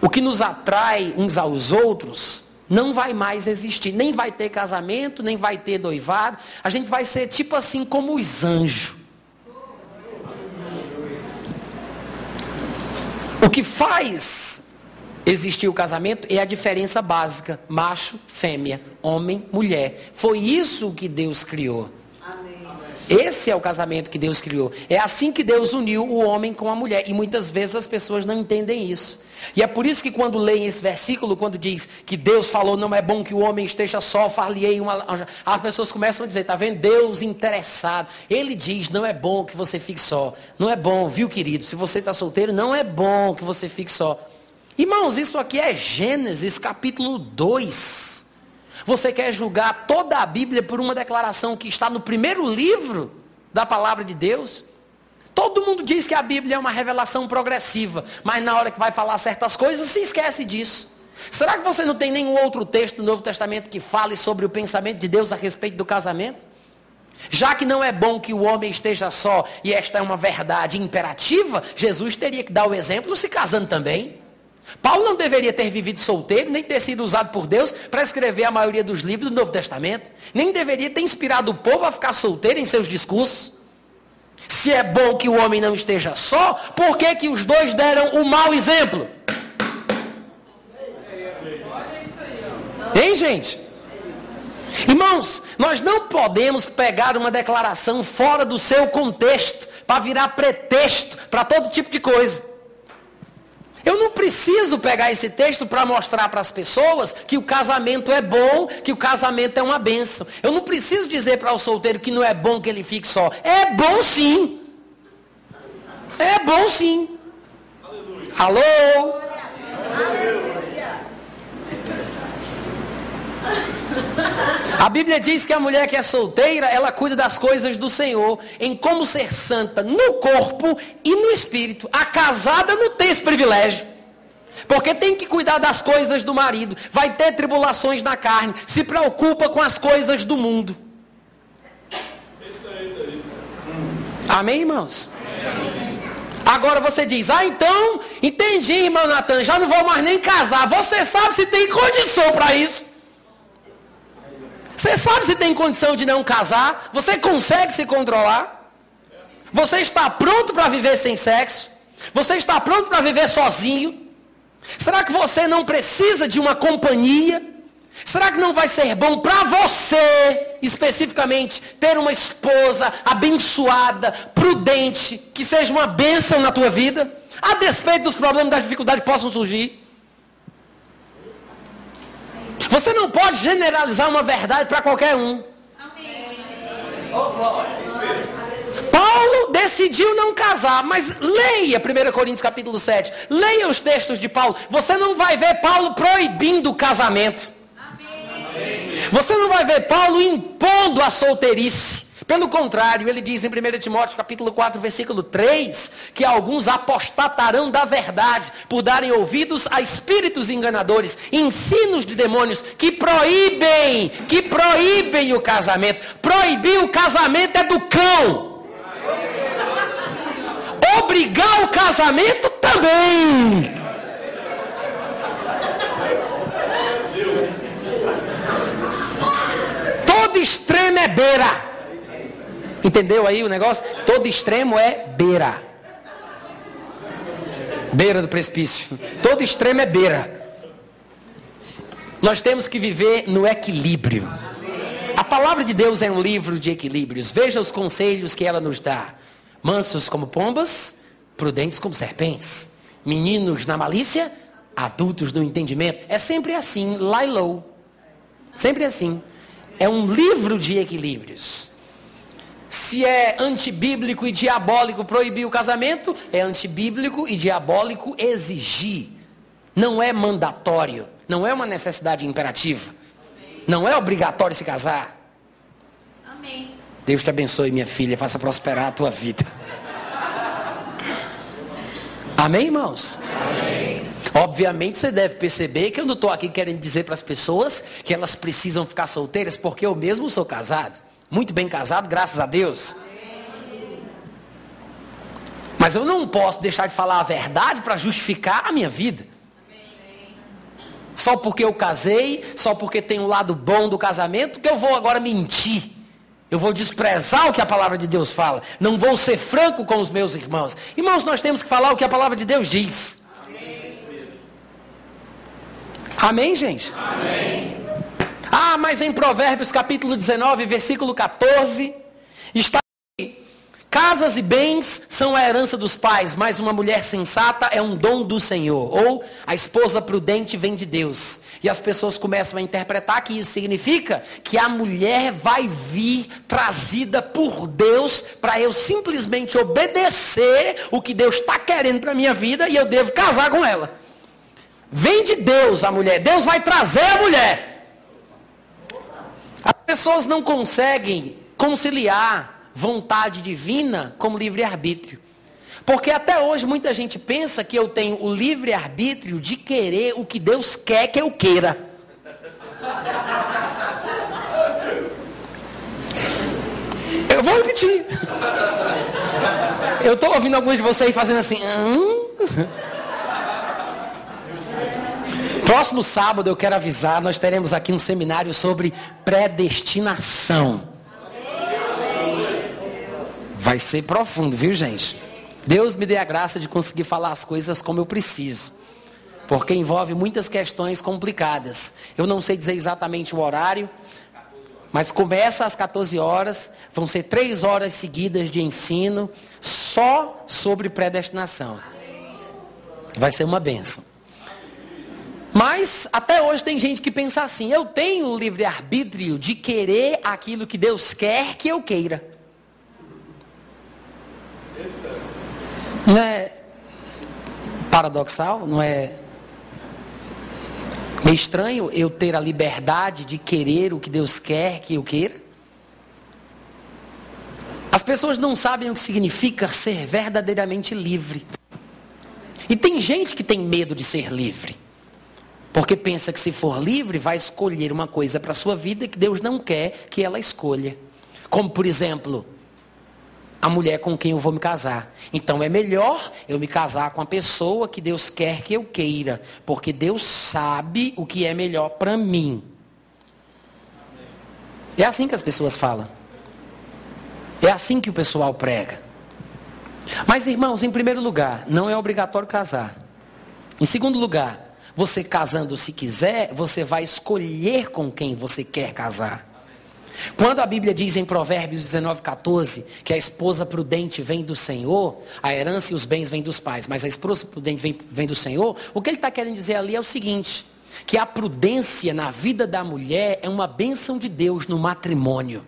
O que nos atrai uns aos outros não vai mais existir. Nem vai ter casamento, nem vai ter noivado. A gente vai ser tipo assim como os anjos. O que faz existir o casamento é a diferença básica: macho, fêmea, homem, mulher. Foi isso que Deus criou. Amém. Esse é o casamento que Deus criou. É assim que Deus uniu o homem com a mulher. E muitas vezes as pessoas não entendem isso. E é por isso que quando leem esse versículo, quando diz que Deus falou, não é bom que o homem esteja só, far-lhe uma... As pessoas começam a dizer, tá vendo? Deus interessado. Ele diz, não é bom que você fique só. Não é bom, viu querido? Se você está solteiro, não é bom que você fique só. Irmãos, isso aqui é Gênesis capítulo 2. Você quer julgar toda a Bíblia por uma declaração que está no primeiro livro da palavra de Deus? Todo mundo diz que a Bíblia é uma revelação progressiva, mas na hora que vai falar certas coisas se esquece disso. Será que você não tem nenhum outro texto do Novo Testamento que fale sobre o pensamento de Deus a respeito do casamento? Já que não é bom que o homem esteja só e esta é uma verdade imperativa, Jesus teria que dar o exemplo se casando também. Paulo não deveria ter vivido solteiro, nem ter sido usado por Deus para escrever a maioria dos livros do Novo Testamento. Nem deveria ter inspirado o povo a ficar solteiro em seus discursos. Se é bom que o homem não esteja só, por que, que os dois deram o mau exemplo? Hein, gente? Irmãos, nós não podemos pegar uma declaração fora do seu contexto para virar pretexto para todo tipo de coisa. Eu não preciso pegar esse texto para mostrar para as pessoas que o casamento é bom, que o casamento é uma benção. Eu não preciso dizer para o solteiro que não é bom que ele fique só. É bom sim. É bom sim. Aleluia. Alô? Aleluia. A Bíblia diz que a mulher que é solteira, ela cuida das coisas do Senhor, em como ser santa no corpo e no espírito. A casada não tem esse privilégio. Porque tem que cuidar das coisas do marido, vai ter tribulações na carne, se preocupa com as coisas do mundo. Amém, irmãos? Agora você diz, ah, então, entendi, irmão Natan, já não vou mais nem casar. Você sabe se tem condição para isso? Você sabe se tem condição de não casar? Você consegue se controlar? Você está pronto para viver sem sexo? Você está pronto para viver sozinho? Será que você não precisa de uma companhia? Será que não vai ser bom para você, especificamente, ter uma esposa abençoada, prudente, que seja uma bênção na tua vida? A despeito dos problemas, das dificuldades que possam surgir. Você não pode generalizar uma verdade para qualquer um. Paulo decidiu não casar, mas leia 1 Coríntios capítulo 7. Leia os textos de Paulo. Você não vai ver Paulo proibindo o casamento. Você não vai ver Paulo impondo a solteirice. Pelo contrário, ele diz em 1 Timóteo capítulo 4, versículo 3, que alguns apostatarão da verdade por darem ouvidos a espíritos enganadores, ensinos de demônios que proíbem, que proíbem o casamento. Proibir o casamento é do cão. Obrigar o casamento também. Todo extremo é beira. Entendeu aí o negócio? Todo extremo é beira. Beira do precipício. Todo extremo é beira. Nós temos que viver no equilíbrio. A palavra de Deus é um livro de equilíbrios. Veja os conselhos que ela nos dá: mansos como pombas, prudentes como serpentes, meninos na malícia, adultos no entendimento. É sempre assim, lie low. Sempre assim. É um livro de equilíbrios. Se é antibíblico e diabólico proibir o casamento, é antibíblico e diabólico exigir. Não é mandatório, não é uma necessidade imperativa. Não é obrigatório se casar. Amém. Deus te abençoe, minha filha, faça prosperar a tua vida. Amém, irmãos? Amém. Obviamente você deve perceber que eu não estou aqui querendo dizer para as pessoas que elas precisam ficar solteiras, porque eu mesmo sou casado. Muito bem casado, graças a Deus. Mas eu não posso deixar de falar a verdade para justificar a minha vida. Só porque eu casei, só porque tem um lado bom do casamento, que eu vou agora mentir. Eu vou desprezar o que a palavra de Deus fala. Não vou ser franco com os meus irmãos. Irmãos, nós temos que falar o que a palavra de Deus diz. Amém, Amém gente? Amém. Ah, mas em Provérbios capítulo 19, versículo 14, está Casas e bens são a herança dos pais, mas uma mulher sensata é um dom do Senhor. Ou a esposa prudente vem de Deus. E as pessoas começam a interpretar que isso significa que a mulher vai vir trazida por Deus para eu simplesmente obedecer o que Deus está querendo para a minha vida e eu devo casar com ela. Vem de Deus a mulher, Deus vai trazer a mulher. As pessoas não conseguem conciliar vontade divina como livre-arbítrio. Porque até hoje muita gente pensa que eu tenho o livre-arbítrio de querer o que Deus quer que eu queira. Eu vou repetir. Eu estou ouvindo alguns de vocês fazendo assim. Hum? Próximo sábado eu quero avisar, nós teremos aqui um seminário sobre predestinação. Vai ser profundo, viu, gente? Deus me dê a graça de conseguir falar as coisas como eu preciso. Porque envolve muitas questões complicadas. Eu não sei dizer exatamente o horário, mas começa às 14 horas, vão ser três horas seguidas de ensino só sobre predestinação. Vai ser uma benção. Mas até hoje tem gente que pensa assim: eu tenho o livre-arbítrio de querer aquilo que Deus quer que eu queira. Não é paradoxal? Não é meio estranho eu ter a liberdade de querer o que Deus quer que eu queira? As pessoas não sabem o que significa ser verdadeiramente livre. E tem gente que tem medo de ser livre. Porque pensa que se for livre, vai escolher uma coisa para a sua vida que Deus não quer que ela escolha. Como, por exemplo, a mulher com quem eu vou me casar. Então é melhor eu me casar com a pessoa que Deus quer que eu queira, porque Deus sabe o que é melhor para mim. É assim que as pessoas falam. É assim que o pessoal prega. Mas irmãos, em primeiro lugar, não é obrigatório casar. Em segundo lugar, você casando se quiser, você vai escolher com quem você quer casar. Quando a Bíblia diz em Provérbios 19, 14, que a esposa prudente vem do Senhor, a herança e os bens vêm dos pais, mas a esposa prudente vem, vem do Senhor, o que ele está querendo dizer ali é o seguinte: que a prudência na vida da mulher é uma bênção de Deus no matrimônio.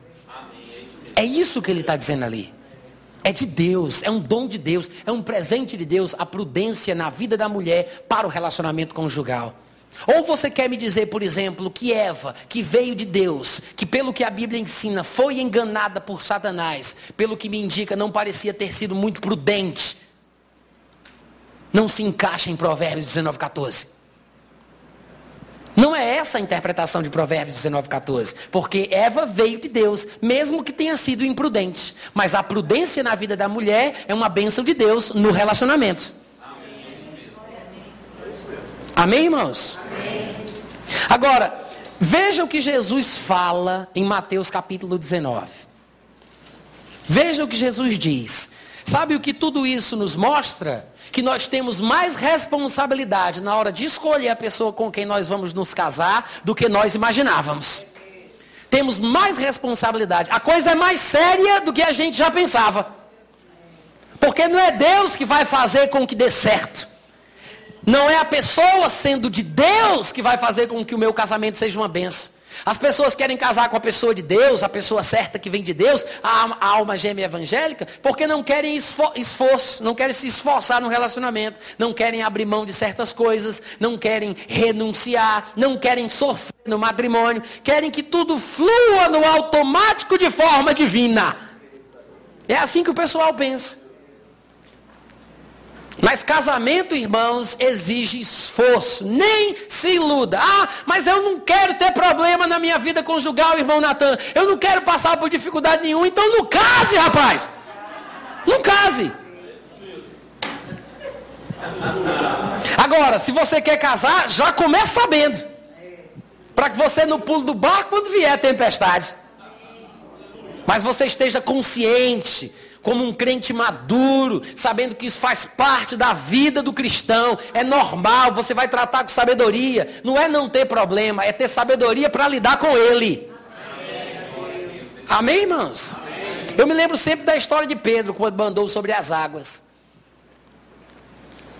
É isso que ele está dizendo ali. É de Deus, é um dom de Deus, é um presente de Deus, a prudência na vida da mulher para o relacionamento conjugal. Ou você quer me dizer, por exemplo, que Eva, que veio de Deus, que pelo que a Bíblia ensina, foi enganada por Satanás, pelo que me indica, não parecia ter sido muito prudente, não se encaixa em Provérbios 19, 14. Não é essa a interpretação de Provérbios 19, 14. Porque Eva veio de Deus, mesmo que tenha sido imprudente. Mas a prudência na vida da mulher é uma bênção de Deus no relacionamento. Amém, irmãos? Agora, veja o que Jesus fala em Mateus capítulo 19. Veja o que Jesus diz. Sabe o que tudo isso nos mostra? Que nós temos mais responsabilidade na hora de escolher a pessoa com quem nós vamos nos casar do que nós imaginávamos. Temos mais responsabilidade. A coisa é mais séria do que a gente já pensava. Porque não é Deus que vai fazer com que dê certo. Não é a pessoa sendo de Deus que vai fazer com que o meu casamento seja uma benção. As pessoas querem casar com a pessoa de Deus, a pessoa certa que vem de Deus, a, a alma gêmea evangélica, porque não querem esforço, não querem se esforçar no relacionamento, não querem abrir mão de certas coisas, não querem renunciar, não querem sofrer no matrimônio, querem que tudo flua no automático de forma divina. É assim que o pessoal pensa. Mas casamento, irmãos, exige esforço. Nem se iluda. Ah, mas eu não quero ter problema na minha vida conjugal, irmão Natan. Eu não quero passar por dificuldade nenhuma. Então não case, rapaz. Não case. Agora, se você quer casar, já começa sabendo. Para que você não pule do barco quando vier tempestade. Mas você esteja consciente como um crente maduro, sabendo que isso faz parte da vida do cristão, é normal, você vai tratar com sabedoria. Não é não ter problema, é ter sabedoria para lidar com ele. Amém, Amém irmãos? Amém. Eu me lembro sempre da história de Pedro, quando andou sobre as águas.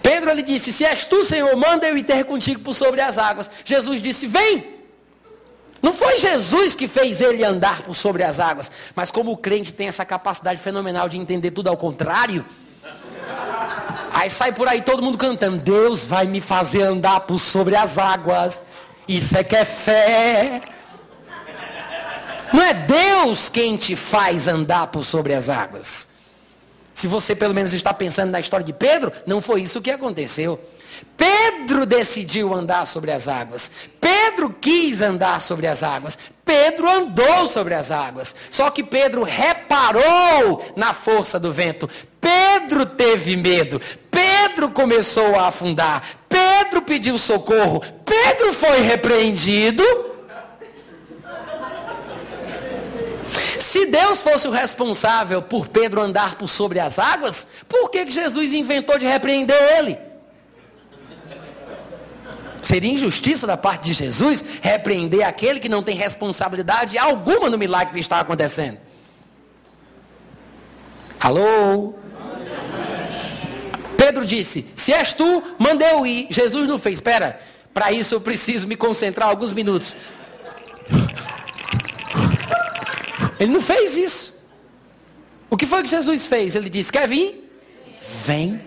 Pedro ele disse: Se és tu, Senhor, manda eu ir ter contigo por sobre as águas. Jesus disse: Vem. Não foi Jesus que fez ele andar por sobre as águas, mas como o crente tem essa capacidade fenomenal de entender tudo ao contrário, aí sai por aí todo mundo cantando: Deus vai me fazer andar por sobre as águas. Isso é que é fé. Não é Deus quem te faz andar por sobre as águas. Se você pelo menos está pensando na história de Pedro, não foi isso que aconteceu. Pedro decidiu andar sobre as águas. Pedro quis andar sobre as águas. Pedro andou sobre as águas. Só que Pedro reparou na força do vento. Pedro teve medo. Pedro começou a afundar. Pedro pediu socorro. Pedro foi repreendido. Se Deus fosse o responsável por Pedro andar por sobre as águas, por que, Jesus inventou de repreender ele? Seria injustiça da parte de Jesus repreender aquele que não tem responsabilidade alguma no milagre que está acontecendo. Alô? Pedro disse: Se és tu, manda eu ir. Jesus não fez. Espera, para isso eu preciso me concentrar alguns minutos. Ele não fez isso. O que foi que Jesus fez? Ele disse: Quer vir? Vem.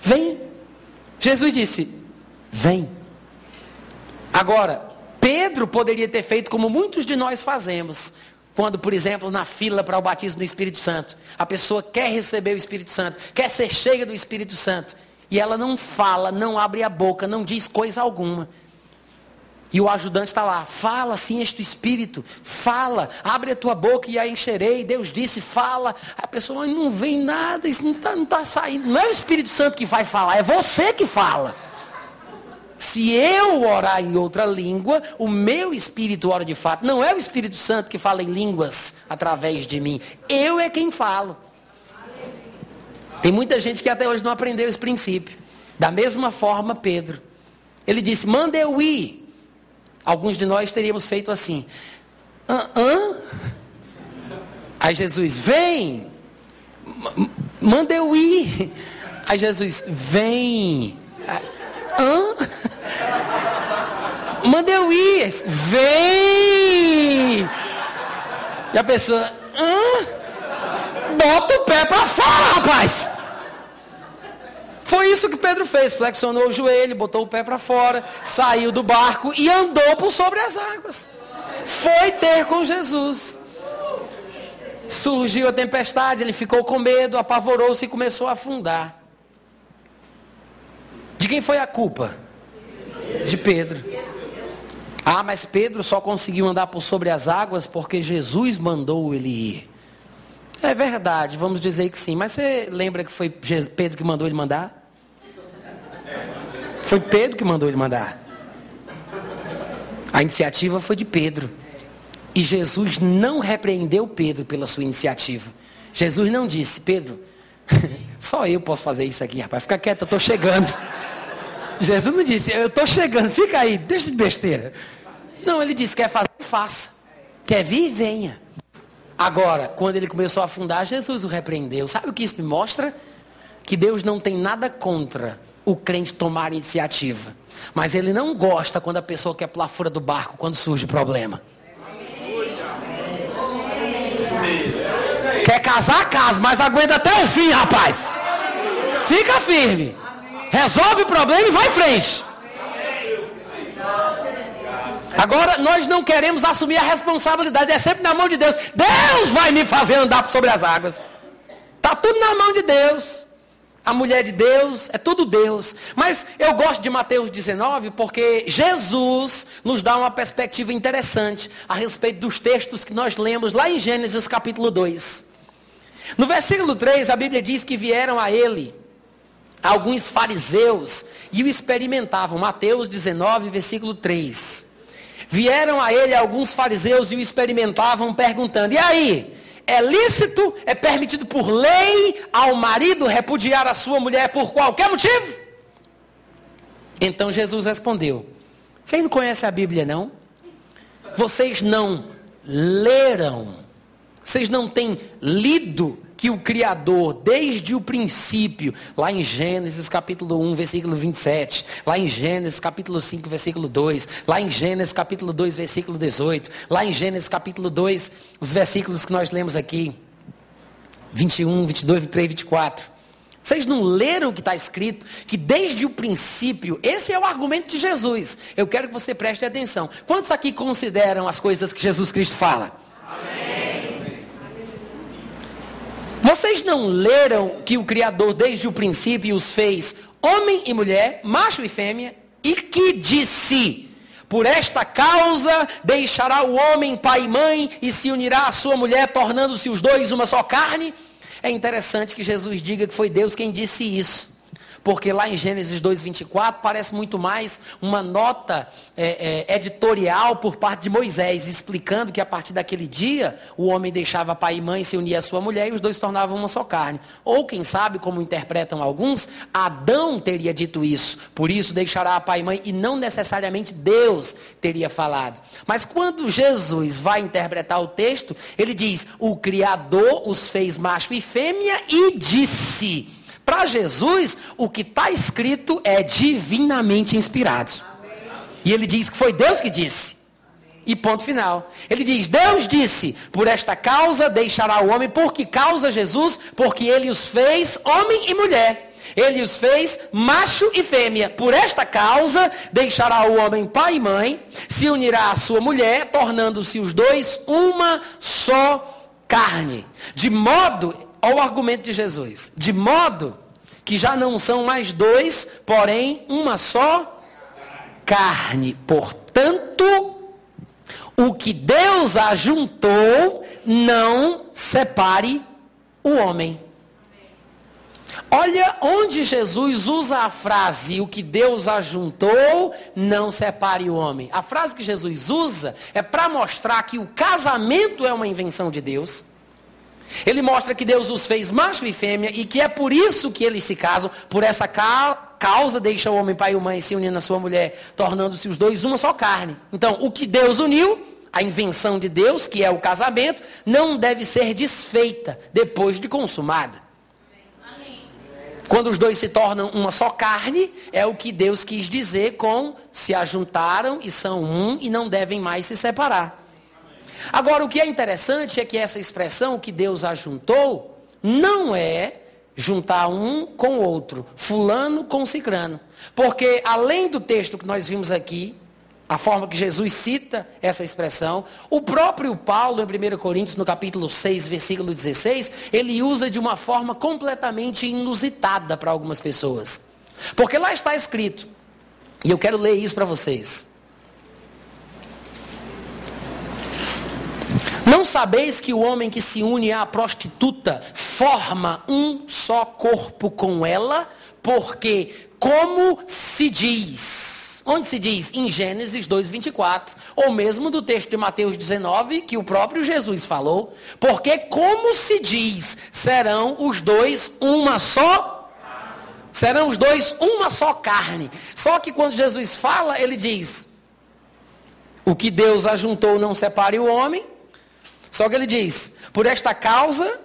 Vem. Jesus disse: Vem. Agora, Pedro poderia ter feito como muitos de nós fazemos. Quando, por exemplo, na fila para o batismo do Espírito Santo, a pessoa quer receber o Espírito Santo, quer ser cheia do Espírito Santo, e ela não fala, não abre a boca, não diz coisa alguma. E o ajudante está lá, fala assim este Espírito, fala, abre a tua boca e a encherei. Deus disse, fala. A pessoa não vem nada, isso não está não tá saindo. Não é o Espírito Santo que vai falar, é você que fala. Se eu orar em outra língua, o meu espírito ora de fato. Não é o Espírito Santo que fala em línguas através de mim. Eu é quem falo. Tem muita gente que até hoje não aprendeu esse princípio. Da mesma forma, Pedro. Ele disse: manda eu ir. Alguns de nós teríamos feito assim. Hã? Hã? Aí Jesus, vem. Manda eu ir. Aí Jesus, vem. Hã? Manda eu ir. Vem! E a pessoa, hã? Bota o pé para fora, rapaz! Foi isso que Pedro fez. Flexionou o joelho, botou o pé para fora, saiu do barco e andou por sobre as águas. Foi ter com Jesus. Surgiu a tempestade, ele ficou com medo, apavorou-se e começou a afundar. De quem foi a culpa? De Pedro. Ah, mas Pedro só conseguiu andar por sobre as águas porque Jesus mandou ele ir. É verdade, vamos dizer que sim. Mas você lembra que foi Pedro que mandou ele mandar? Foi Pedro que mandou ele mandar. A iniciativa foi de Pedro. E Jesus não repreendeu Pedro pela sua iniciativa. Jesus não disse, Pedro, [LAUGHS] só eu posso fazer isso aqui, rapaz. Fica quieto, eu estou chegando. Jesus não disse, eu estou chegando, fica aí, deixa de besteira. Não, ele disse, quer fazer, faça. Quer vir, venha. Agora, quando ele começou a afundar, Jesus o repreendeu. Sabe o que isso me mostra? Que Deus não tem nada contra o crente tomar iniciativa. Mas ele não gosta quando a pessoa quer pular fora do barco quando surge problema. Quer casar, casa, mas aguenta até o fim, rapaz. Fica firme. Resolve o problema e vai em frente. Agora, nós não queremos assumir a responsabilidade, é sempre na mão de Deus. Deus vai me fazer andar sobre as águas. Está tudo na mão de Deus. A mulher de Deus, é tudo Deus. Mas eu gosto de Mateus 19 porque Jesus nos dá uma perspectiva interessante a respeito dos textos que nós lemos lá em Gênesis capítulo 2. No versículo 3, a Bíblia diz que vieram a ele alguns fariseus e o experimentavam. Mateus 19, versículo 3. Vieram a ele alguns fariseus e o experimentavam, perguntando: E aí? É lícito, é permitido por lei ao marido repudiar a sua mulher por qualquer motivo? Então Jesus respondeu: Vocês não conhecem a Bíblia, não? Vocês não leram Vocês não têm lido que o Criador, desde o princípio, lá em Gênesis capítulo 1, versículo 27, lá em Gênesis capítulo 5, versículo 2, lá em Gênesis capítulo 2, versículo 18, lá em Gênesis capítulo 2, os versículos que nós lemos aqui, 21, 22, 23, 24. Vocês não leram o que está escrito? Que desde o princípio, esse é o argumento de Jesus. Eu quero que você preste atenção. Quantos aqui consideram as coisas que Jesus Cristo fala? Amém. Vocês não leram que o Criador desde o princípio os fez homem e mulher, macho e fêmea, e que disse: Por esta causa deixará o homem pai e mãe e se unirá à sua mulher, tornando-se os dois uma só carne? É interessante que Jesus diga que foi Deus quem disse isso. Porque lá em Gênesis 2,24 parece muito mais uma nota é, é, editorial por parte de Moisés, explicando que a partir daquele dia o homem deixava pai e mãe, se unia à sua mulher e os dois tornavam uma só carne. Ou quem sabe, como interpretam alguns, Adão teria dito isso. Por isso deixará pai e mãe e não necessariamente Deus teria falado. Mas quando Jesus vai interpretar o texto, ele diz: o Criador os fez macho e fêmea e disse. Para Jesus, o que está escrito é divinamente inspirado. E ele diz que foi Deus que disse. E ponto final. Ele diz: Deus disse: Por esta causa deixará o homem. Por que causa Jesus? Porque ele os fez homem e mulher. Ele os fez macho e fêmea. Por esta causa deixará o homem pai e mãe, se unirá à sua mulher, tornando-se os dois uma só carne. De modo, ao argumento de Jesus, de modo que já não são mais dois, porém uma só carne. Portanto, o que Deus ajuntou, não separe o homem. Olha onde Jesus usa a frase: o que Deus ajuntou, não separe o homem. A frase que Jesus usa é para mostrar que o casamento é uma invenção de Deus. Ele mostra que Deus os fez macho e fêmea e que é por isso que eles se casam, por essa causa deixa o homem pai e mãe se unindo à sua mulher, tornando-se os dois uma só carne. Então, o que Deus uniu, a invenção de Deus, que é o casamento, não deve ser desfeita depois de consumada. Quando os dois se tornam uma só carne, é o que Deus quis dizer com se ajuntaram e são um e não devem mais se separar. Agora, o que é interessante é que essa expressão que Deus ajuntou não é juntar um com o outro, fulano com cicrano. Porque além do texto que nós vimos aqui, a forma que Jesus cita essa expressão, o próprio Paulo, em 1 Coríntios, no capítulo 6, versículo 16, ele usa de uma forma completamente inusitada para algumas pessoas. Porque lá está escrito, e eu quero ler isso para vocês. Não sabeis que o homem que se une à prostituta forma um só corpo com ela? Porque, como se diz, onde se diz? Em Gênesis 2,24, ou mesmo do texto de Mateus 19, que o próprio Jesus falou. Porque, como se diz, serão os dois uma só Serão os dois uma só carne. Só que quando Jesus fala, ele diz: O que Deus ajuntou não separe o homem. Só que ele diz: por esta causa,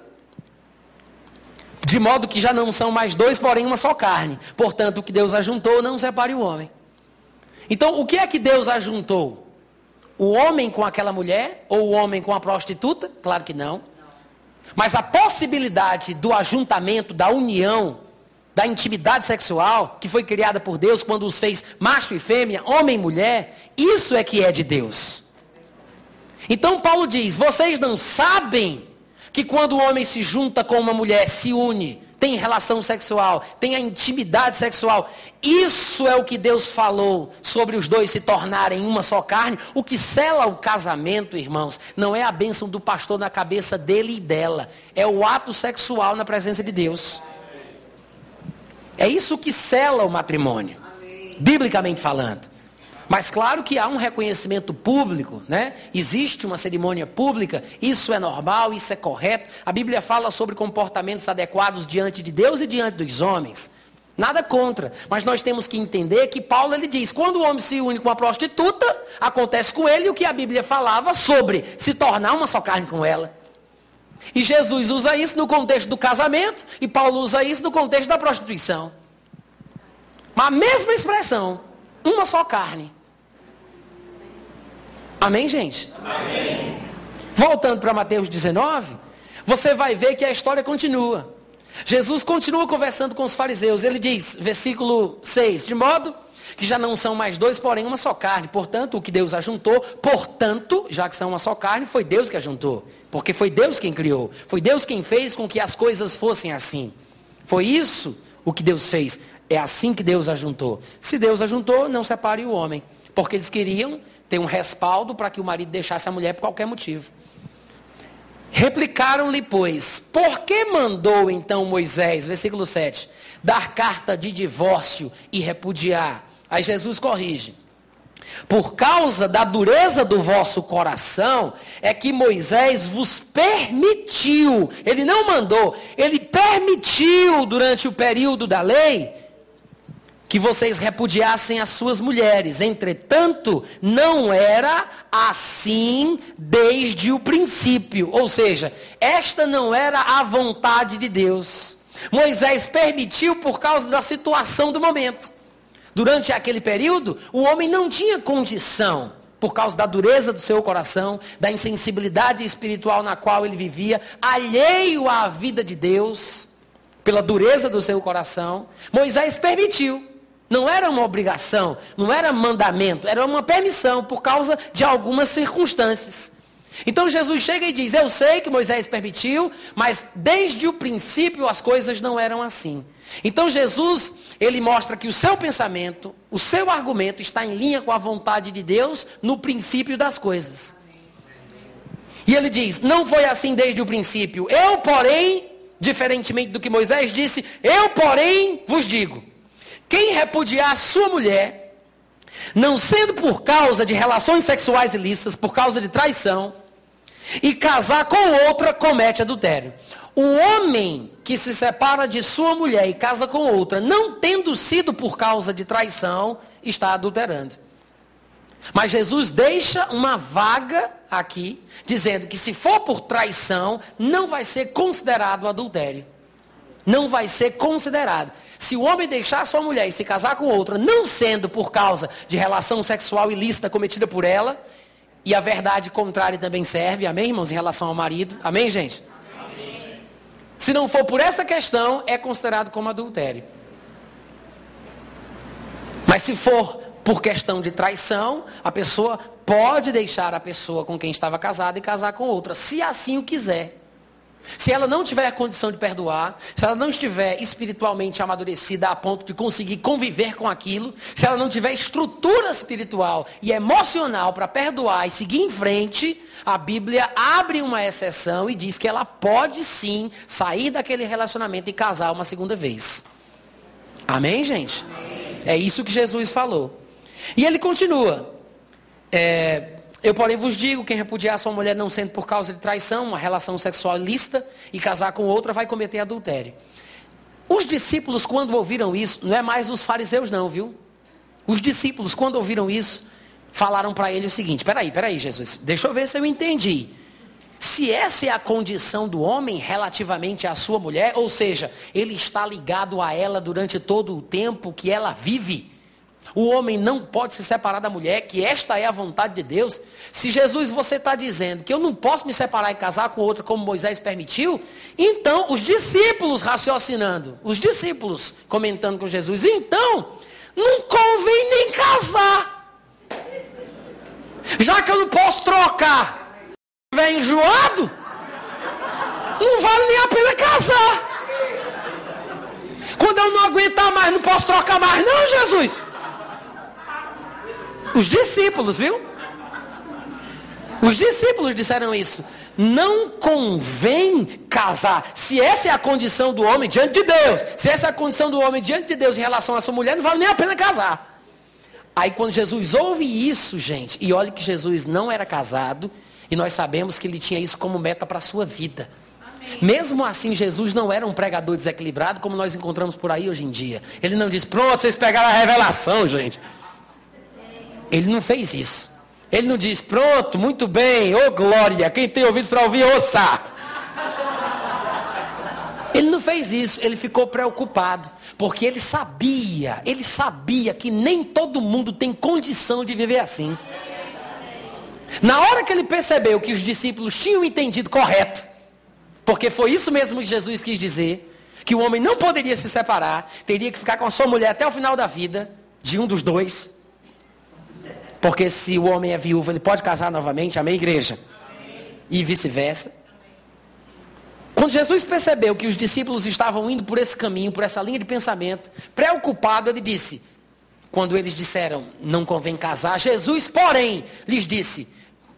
de modo que já não são mais dois, porém uma só carne. Portanto, o que Deus ajuntou, não separe o homem. Então, o que é que Deus ajuntou? O homem com aquela mulher? Ou o homem com a prostituta? Claro que não. Mas a possibilidade do ajuntamento, da união, da intimidade sexual, que foi criada por Deus quando os fez macho e fêmea, homem e mulher, isso é que é de Deus. Então Paulo diz: vocês não sabem que quando o homem se junta com uma mulher, se une, tem relação sexual, tem a intimidade sexual. Isso é o que Deus falou sobre os dois se tornarem uma só carne. O que sela o casamento, irmãos, não é a bênção do pastor na cabeça dele e dela, é o ato sexual na presença de Deus. É isso que sela o matrimônio, biblicamente falando. Mas claro que há um reconhecimento público, né? Existe uma cerimônia pública, isso é normal, isso é correto. A Bíblia fala sobre comportamentos adequados diante de Deus e diante dos homens. Nada contra, mas nós temos que entender que Paulo ele diz: quando o homem se une com uma prostituta, acontece com ele o que a Bíblia falava sobre se tornar uma só carne com ela. E Jesus usa isso no contexto do casamento, e Paulo usa isso no contexto da prostituição. Mas a mesma expressão, uma só carne. Amém, gente? Amém. Voltando para Mateus 19, você vai ver que a história continua. Jesus continua conversando com os fariseus. Ele diz, versículo 6, de modo que já não são mais dois, porém uma só carne. Portanto, o que Deus ajuntou, portanto, já que são uma só carne, foi Deus que ajuntou. Porque foi Deus quem criou. Foi Deus quem fez com que as coisas fossem assim. Foi isso o que Deus fez. É assim que Deus ajuntou. Se Deus ajuntou, não separe o homem. Porque eles queriam ter um respaldo para que o marido deixasse a mulher por qualquer motivo. Replicaram-lhe, pois, por que mandou então Moisés, versículo 7, dar carta de divórcio e repudiar? Aí Jesus corrige. Por causa da dureza do vosso coração, é que Moisés vos permitiu, ele não mandou, ele permitiu durante o período da lei que vocês repudiassem as suas mulheres. Entretanto, não era assim desde o princípio. Ou seja, esta não era a vontade de Deus. Moisés permitiu por causa da situação do momento. Durante aquele período, o homem não tinha condição, por causa da dureza do seu coração, da insensibilidade espiritual na qual ele vivia, alheio à vida de Deus, pela dureza do seu coração, Moisés permitiu. Não era uma obrigação, não era mandamento, era uma permissão por causa de algumas circunstâncias. Então Jesus chega e diz: Eu sei que Moisés permitiu, mas desde o princípio as coisas não eram assim. Então Jesus, ele mostra que o seu pensamento, o seu argumento está em linha com a vontade de Deus no princípio das coisas. E ele diz: Não foi assim desde o princípio. Eu, porém, diferentemente do que Moisés disse, eu, porém, vos digo: quem repudiar sua mulher, não sendo por causa de relações sexuais ilícitas, por causa de traição, e casar com outra, comete adultério. O homem que se separa de sua mulher e casa com outra, não tendo sido por causa de traição, está adulterando. Mas Jesus deixa uma vaga aqui, dizendo que se for por traição, não vai ser considerado adultério. Não vai ser considerado. Se o homem deixar sua mulher e se casar com outra, não sendo por causa de relação sexual ilícita cometida por ela, e a verdade contrária também serve, amém, irmãos, em relação ao marido, amém, gente? Se não for por essa questão, é considerado como adultério. Mas se for por questão de traição, a pessoa pode deixar a pessoa com quem estava casada e casar com outra, se assim o quiser. Se ela não tiver condição de perdoar, se ela não estiver espiritualmente amadurecida a ponto de conseguir conviver com aquilo, se ela não tiver estrutura espiritual e emocional para perdoar e seguir em frente, a Bíblia abre uma exceção e diz que ela pode sim sair daquele relacionamento e casar uma segunda vez. Amém, gente? Amém. É isso que Jesus falou. E ele continua. É, eu, porém, vos digo: quem repudiar sua mulher não sendo por causa de traição, uma relação sexual ilícita, e casar com outra, vai cometer adultério. Os discípulos, quando ouviram isso, não é mais os fariseus, não, viu? Os discípulos, quando ouviram isso, falaram para ele o seguinte: peraí, peraí, Jesus, deixa eu ver se eu entendi. Se essa é a condição do homem relativamente à sua mulher, ou seja, ele está ligado a ela durante todo o tempo que ela vive, o homem não pode se separar da mulher, que esta é a vontade de Deus. Se Jesus você está dizendo que eu não posso me separar e casar com outra como Moisés permitiu, então os discípulos raciocinando, os discípulos comentando com Jesus, então não convém nem casar. Já que eu não posso trocar, vem enjoado, não vale nem a pena casar. Quando eu não aguentar mais, não posso trocar mais, não, Jesus. Os discípulos, viu? Os discípulos disseram isso. Não convém casar. Se essa é a condição do homem diante de Deus, se essa é a condição do homem diante de Deus em relação à sua mulher, não vale nem a pena casar. Aí quando Jesus ouve isso, gente, e olha que Jesus não era casado, e nós sabemos que ele tinha isso como meta para a sua vida. Amém. Mesmo assim, Jesus não era um pregador desequilibrado como nós encontramos por aí hoje em dia. Ele não diz, pronto, vocês pegaram a revelação, gente. Ele não fez isso. Ele não diz, pronto, muito bem, ô oh, glória, quem tem ouvido para ouvir, ouça. fez isso, ele ficou preocupado, porque ele sabia, ele sabia que nem todo mundo tem condição de viver assim. Na hora que ele percebeu que os discípulos tinham entendido correto, porque foi isso mesmo que Jesus quis dizer, que o homem não poderia se separar, teria que ficar com a sua mulher até o final da vida, de um dos dois. Porque se o homem é viúvo, ele pode casar novamente, amém, igreja? Amém. E vice-versa. Quando Jesus percebeu que os discípulos estavam indo por esse caminho, por essa linha de pensamento, preocupado, ele disse: quando eles disseram, não convém casar, Jesus, porém, lhes disse: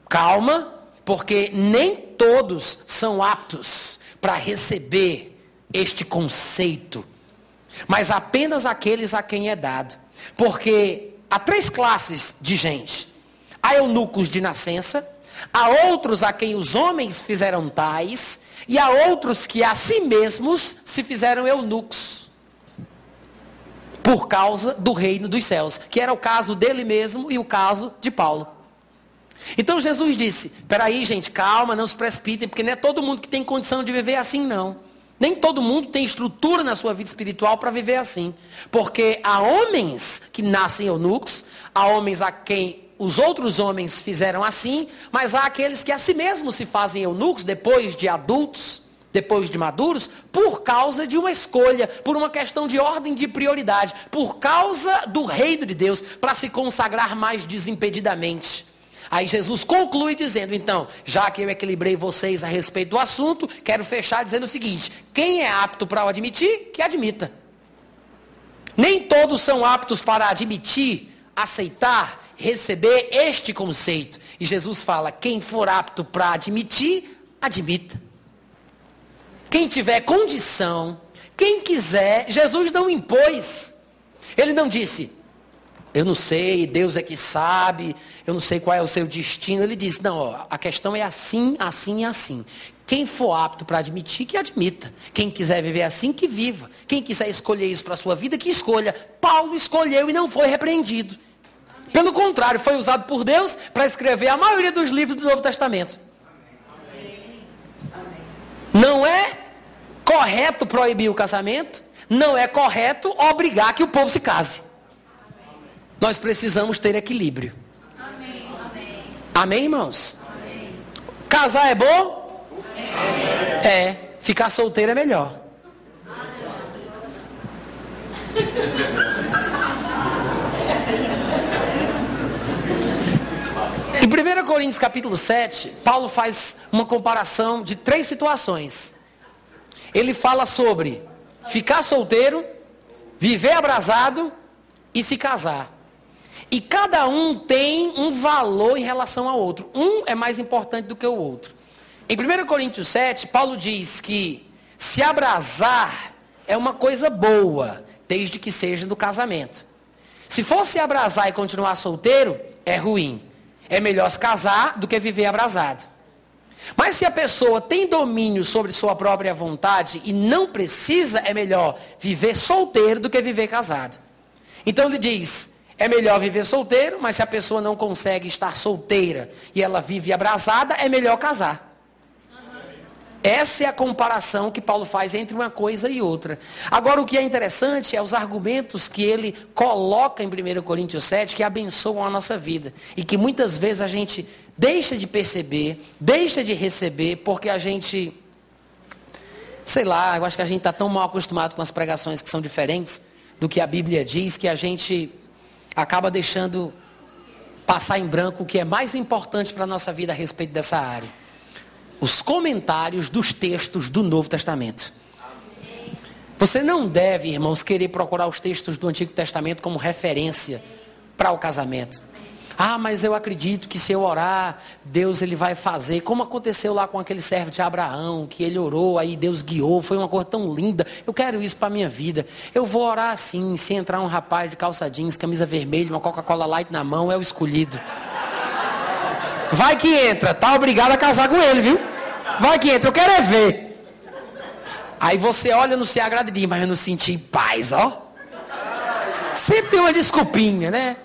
calma, porque nem todos são aptos para receber este conceito, mas apenas aqueles a quem é dado. Porque há três classes de gente: há eunucos de nascença, há outros a quem os homens fizeram tais, e há outros que a si mesmos se fizeram eunucos. Por causa do reino dos céus, que era o caso dele mesmo e o caso de Paulo. Então Jesus disse: peraí, gente, calma, não se precipitem, porque não é todo mundo que tem condição de viver assim, não. Nem todo mundo tem estrutura na sua vida espiritual para viver assim. Porque há homens que nascem eunucos, há homens a quem os outros homens fizeram assim, mas há aqueles que a si mesmos se fazem eunucos depois de adultos, depois de maduros, por causa de uma escolha, por uma questão de ordem de prioridade, por causa do reino de Deus, para se consagrar mais desimpedidamente. Aí Jesus conclui dizendo, então, já que eu equilibrei vocês a respeito do assunto, quero fechar dizendo o seguinte: quem é apto para o admitir, que admita. Nem todos são aptos para admitir, aceitar receber este conceito. E Jesus fala: quem for apto para admitir, admita. Quem tiver condição, quem quiser, Jesus não impôs. Ele não disse, eu não sei, Deus é que sabe, eu não sei qual é o seu destino. Ele disse, não, ó, a questão é assim, assim e assim. Quem for apto para admitir, que admita. Quem quiser viver assim, que viva. Quem quiser escolher isso para a sua vida, que escolha. Paulo escolheu e não foi repreendido. Pelo contrário, foi usado por Deus para escrever a maioria dos livros do Novo Testamento. Não é correto proibir o casamento, não é correto obrigar que o povo se case. Nós precisamos ter equilíbrio. Amém, Amém irmãos? Amém. Casar é bom? Amém. É. Ficar solteiro é melhor. Em 1 Coríntios capítulo 7, Paulo faz uma comparação de três situações. Ele fala sobre ficar solteiro, viver abrasado e se casar. E cada um tem um valor em relação ao outro. Um é mais importante do que o outro. Em 1 Coríntios 7, Paulo diz que se abrasar é uma coisa boa, desde que seja do casamento. Se fosse abrasar e continuar solteiro, é ruim. É melhor se casar do que viver abrasado. Mas se a pessoa tem domínio sobre sua própria vontade e não precisa, é melhor viver solteiro do que viver casado. Então ele diz: é melhor viver solteiro, mas se a pessoa não consegue estar solteira e ela vive abrasada, é melhor casar. Essa é a comparação que Paulo faz entre uma coisa e outra. Agora, o que é interessante é os argumentos que ele coloca em 1 Coríntios 7 que abençoam a nossa vida. E que muitas vezes a gente deixa de perceber, deixa de receber, porque a gente, sei lá, eu acho que a gente está tão mal acostumado com as pregações que são diferentes do que a Bíblia diz, que a gente acaba deixando passar em branco o que é mais importante para a nossa vida a respeito dessa área os comentários dos textos do Novo Testamento. Você não deve, irmãos, querer procurar os textos do Antigo Testamento como referência para o casamento. Ah, mas eu acredito que se eu orar, Deus ele vai fazer. Como aconteceu lá com aquele servo de Abraão, que ele orou, aí Deus guiou, foi uma coisa tão linda. Eu quero isso para a minha vida. Eu vou orar assim, se entrar um rapaz de calça jeans, camisa vermelha, uma Coca-Cola Light na mão, é o escolhido. Vai que entra, tá obrigado a casar com ele, viu? Vai que entra, eu quero é ver. Aí você olha no se agrada e diz, mas eu não senti paz, ó. Sempre tem uma desculpinha, né?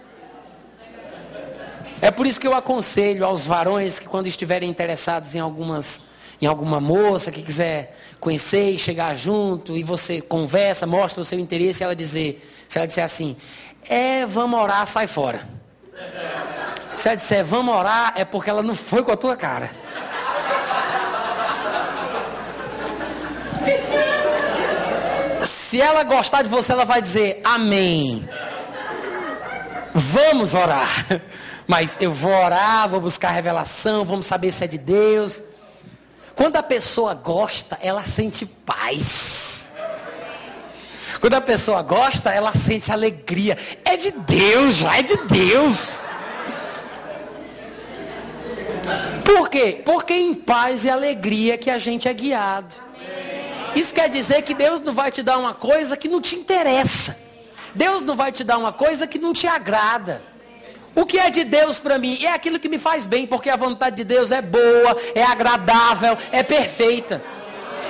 É por isso que eu aconselho aos varões que quando estiverem interessados em algumas em alguma moça que quiser conhecer e chegar junto, e você conversa, mostra o seu interesse, e ela dizer, se ela disser assim, é, vamos orar, sai fora. Se ela disser, vamos orar, é porque ela não foi com a tua cara. Se ela gostar de você, ela vai dizer, amém. Vamos orar. Mas eu vou orar, vou buscar revelação, vamos saber se é de Deus. Quando a pessoa gosta, ela sente paz. Quando a pessoa gosta, ela sente alegria. É de Deus, já é de Deus. Por quê? Porque em paz e alegria que a gente é guiado. Isso quer dizer que Deus não vai te dar uma coisa que não te interessa. Deus não vai te dar uma coisa que não te agrada. O que é de Deus para mim? É aquilo que me faz bem, porque a vontade de Deus é boa, é agradável, é perfeita.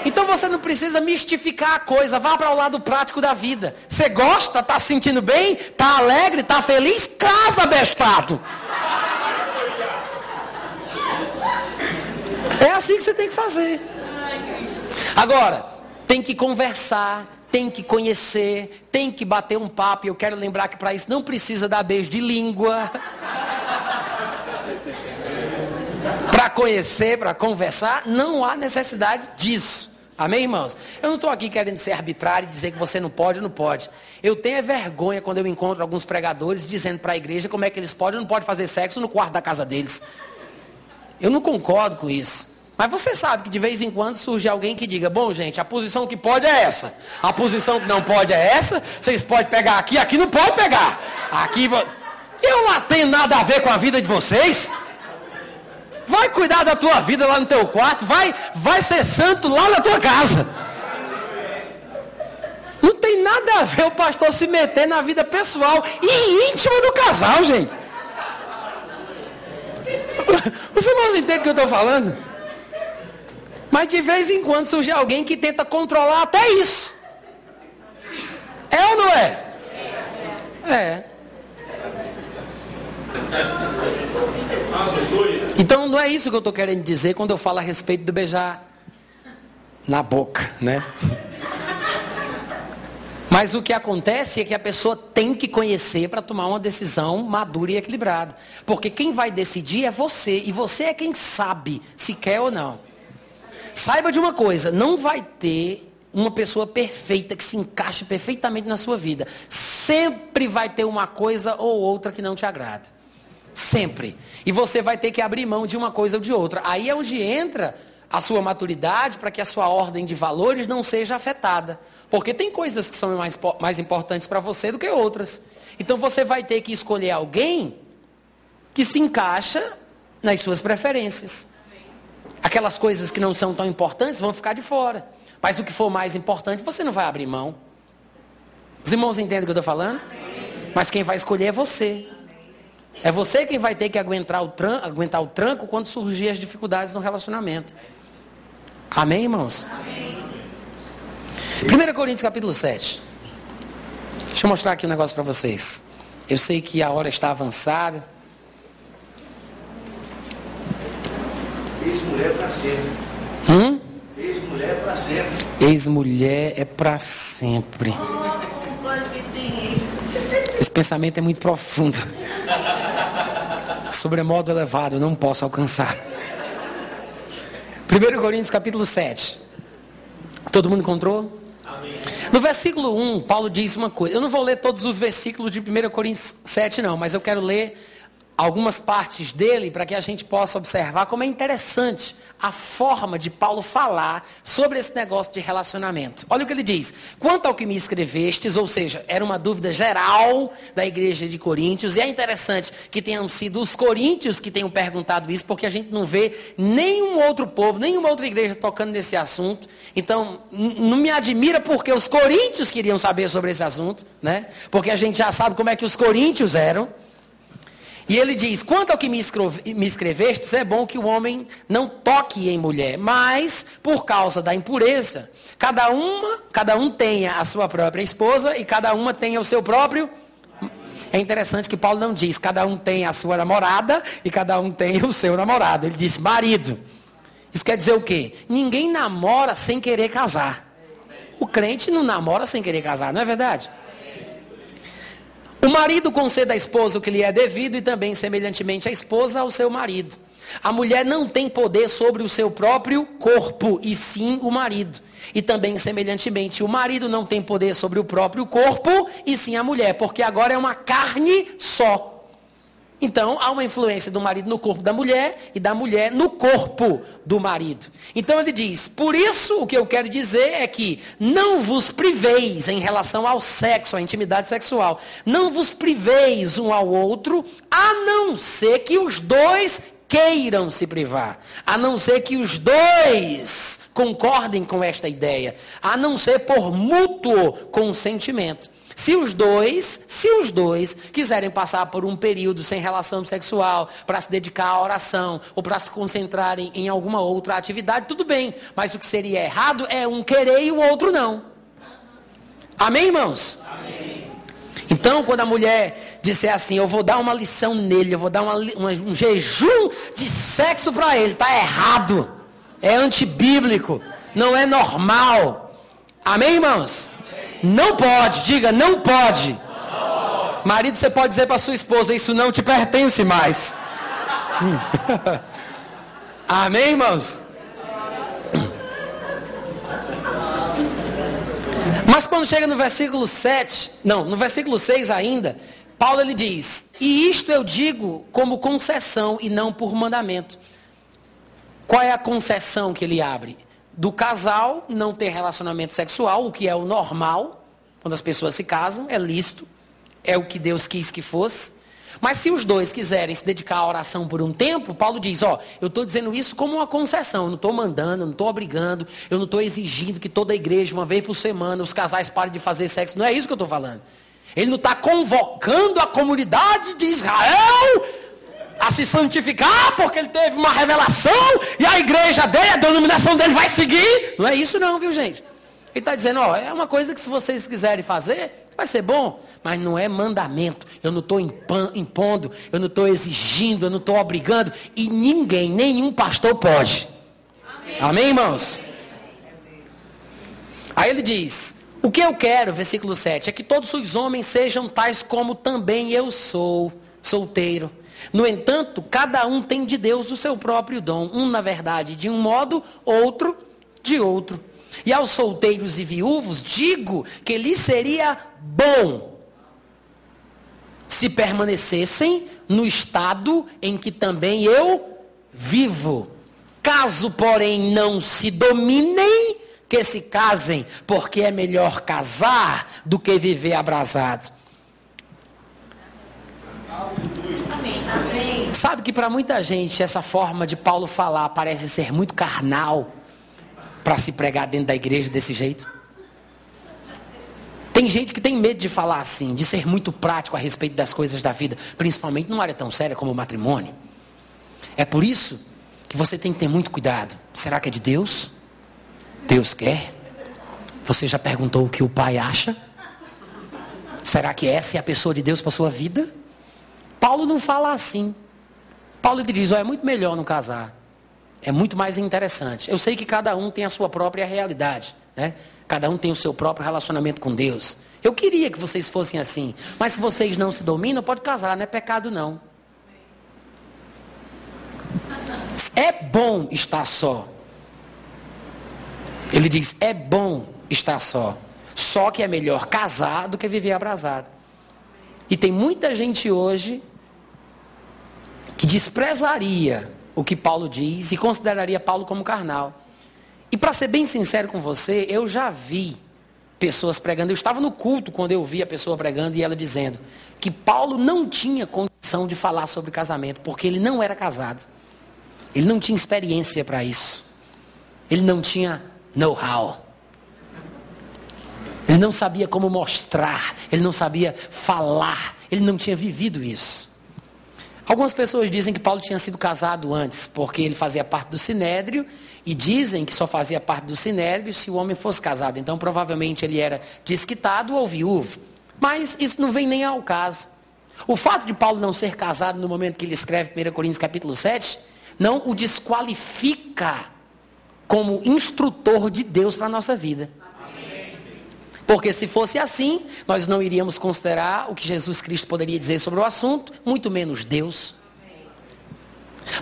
Então você não precisa mistificar a coisa, vá para o lado prático da vida. Você gosta, está se sentindo bem, está alegre, está feliz? Casa, bestado. É assim que você tem que fazer. Agora, tem que conversar, tem que conhecer, tem que bater um papo. E eu quero lembrar que para isso não precisa dar beijo de língua. [LAUGHS] para conhecer, para conversar, não há necessidade disso. Amém, irmãos? Eu não estou aqui querendo ser arbitrário e dizer que você não pode ou não pode. Eu tenho vergonha quando eu encontro alguns pregadores dizendo para a igreja como é que eles podem ou não podem fazer sexo no quarto da casa deles. Eu não concordo com isso. Mas você sabe que de vez em quando surge alguém que diga: bom, gente, a posição que pode é essa, a posição que não pode é essa. Vocês podem pegar aqui, aqui não pode pegar. Aqui eu lá tenho nada a ver com a vida de vocês. Vai cuidar da tua vida lá no teu quarto, vai, vai ser santo lá na tua casa. Não tem nada a ver o pastor se meter na vida pessoal e íntima do casal, gente. Os irmãos entendem o que eu estou falando? Mas de vez em quando surge alguém que tenta controlar até isso. É ou não é? É. Então não é isso que eu estou querendo dizer quando eu falo a respeito do beijar na boca, né? Mas o que acontece é que a pessoa tem que conhecer para tomar uma decisão madura e equilibrada. Porque quem vai decidir é você, e você é quem sabe se quer ou não. Saiba de uma coisa, não vai ter uma pessoa perfeita que se encaixe perfeitamente na sua vida. Sempre vai ter uma coisa ou outra que não te agrada. Sempre. E você vai ter que abrir mão de uma coisa ou de outra. Aí é onde entra a sua maturidade para que a sua ordem de valores não seja afetada. Porque tem coisas que são mais, mais importantes para você do que outras. Então você vai ter que escolher alguém que se encaixa nas suas preferências. Aquelas coisas que não são tão importantes vão ficar de fora. Mas o que for mais importante, você não vai abrir mão. Os irmãos entendem o que eu estou falando? Mas quem vai escolher é você. É você quem vai ter que aguentar o, tranco, aguentar o tranco quando surgir as dificuldades no relacionamento. Amém, irmãos? Amém. 1 Coríntios capítulo 7. Deixa eu mostrar aqui um negócio para vocês. Eu sei que a hora está avançada. Ex-mulher para sempre. Hum? Ex-mulher é para sempre. Ex-mulher é para sempre. Esse pensamento é muito profundo. Sobremodo elevado, não posso alcançar. 1 Coríntios capítulo 7. Todo mundo encontrou? Amém. No versículo 1, Paulo diz uma coisa. Eu não vou ler todos os versículos de 1 Coríntios 7, não, mas eu quero ler algumas partes dele para que a gente possa observar como é interessante a forma de Paulo falar sobre esse negócio de relacionamento. Olha o que ele diz: quanto ao que me escrevestes, ou seja, era uma dúvida geral da igreja de Coríntios, e é interessante que tenham sido os coríntios que tenham perguntado isso, porque a gente não vê nenhum outro povo, nenhuma outra igreja tocando nesse assunto. Então, não me admira porque os coríntios queriam saber sobre esse assunto, né? Porque a gente já sabe como é que os coríntios eram. E ele diz: quanto ao que me, me escrevestes, é bom que o homem não toque em mulher, mas por causa da impureza, cada uma, cada um tenha a sua própria esposa e cada uma tenha o seu próprio. É interessante que Paulo não diz cada um tem a sua namorada e cada um tem o seu namorado. Ele diz marido. Isso quer dizer o quê? Ninguém namora sem querer casar. O crente não namora sem querer casar, não é verdade? O marido concede à esposa o que lhe é devido e também, semelhantemente, a esposa ao seu marido. A mulher não tem poder sobre o seu próprio corpo, e sim o marido. E também, semelhantemente, o marido não tem poder sobre o próprio corpo, e sim a mulher, porque agora é uma carne só. Então, há uma influência do marido no corpo da mulher e da mulher no corpo do marido. Então, ele diz: por isso, o que eu quero dizer é que não vos priveis em relação ao sexo, à intimidade sexual. Não vos priveis um ao outro, a não ser que os dois queiram se privar, a não ser que os dois concordem com esta ideia, a não ser por mútuo consentimento. Se os dois, se os dois quiserem passar por um período sem relação sexual, para se dedicar à oração ou para se concentrarem em alguma outra atividade, tudo bem. Mas o que seria errado é um querer e o outro não. Amém, irmãos? Amém. Então, quando a mulher disser assim, eu vou dar uma lição nele, eu vou dar uma, uma, um jejum de sexo para ele, está errado. É antibíblico, não é normal. Amém, irmãos? Não pode, diga, não pode. Marido, você pode dizer para sua esposa, isso não te pertence mais. [LAUGHS] Amém, irmãos? Mas quando chega no versículo 7, não, no versículo 6 ainda, Paulo ele diz: "E isto eu digo como concessão e não por mandamento". Qual é a concessão que ele abre? Do casal não ter relacionamento sexual, o que é o normal, quando as pessoas se casam, é lícito, é o que Deus quis que fosse. Mas se os dois quiserem se dedicar à oração por um tempo, Paulo diz, ó, eu estou dizendo isso como uma concessão, eu não estou mandando, eu não estou obrigando, eu não estou exigindo que toda a igreja, uma vez por semana, os casais parem de fazer sexo. Não é isso que eu estou falando. Ele não está convocando a comunidade de Israel a se santificar porque ele teve uma revelação e a igreja dele, a denominação dele vai seguir. Não é isso não, viu gente? Ele está dizendo, ó, é uma coisa que se vocês quiserem fazer, vai ser bom, mas não é mandamento. Eu não estou impondo, eu não estou exigindo, eu não estou obrigando, e ninguém, nenhum pastor pode. Amém, Amém irmãos? Aí ele diz, o que eu quero, versículo 7, é que todos os homens sejam tais como também eu sou, solteiro no entanto, cada um tem de Deus o seu próprio dom. Um, na verdade, de um modo, outro de outro. E aos solteiros e viúvos digo que lhes seria bom se permanecessem no estado em que também eu vivo. Caso, porém, não se dominem, que se casem, porque é melhor casar do que viver abrasado. Sabe que para muita gente essa forma de Paulo falar parece ser muito carnal para se pregar dentro da igreja desse jeito? Tem gente que tem medo de falar assim, de ser muito prático a respeito das coisas da vida, principalmente numa área tão séria como o matrimônio. É por isso que você tem que ter muito cuidado. Será que é de Deus? Deus quer? Você já perguntou o que o pai acha? Será que essa é a pessoa de Deus para sua vida? Paulo não fala assim. Paulo diz: oh, é muito melhor não casar. É muito mais interessante. Eu sei que cada um tem a sua própria realidade. Né? Cada um tem o seu próprio relacionamento com Deus. Eu queria que vocês fossem assim. Mas se vocês não se dominam, pode casar, não é pecado não. É bom estar só. Ele diz: é bom estar só. Só que é melhor casar do que viver abrasado. E tem muita gente hoje que desprezaria o que Paulo diz e consideraria Paulo como carnal. E para ser bem sincero com você, eu já vi pessoas pregando. Eu estava no culto quando eu vi a pessoa pregando e ela dizendo que Paulo não tinha condição de falar sobre casamento, porque ele não era casado. Ele não tinha experiência para isso. Ele não tinha know-how. Ele não sabia como mostrar, ele não sabia falar, ele não tinha vivido isso. Algumas pessoas dizem que Paulo tinha sido casado antes, porque ele fazia parte do sinédrio, e dizem que só fazia parte do sinédrio se o homem fosse casado. Então, provavelmente, ele era desquitado ou viúvo. Mas isso não vem nem ao caso. O fato de Paulo não ser casado no momento que ele escreve 1 Coríntios capítulo 7, não o desqualifica como instrutor de Deus para a nossa vida. Porque se fosse assim, nós não iríamos considerar o que Jesus Cristo poderia dizer sobre o assunto, muito menos Deus.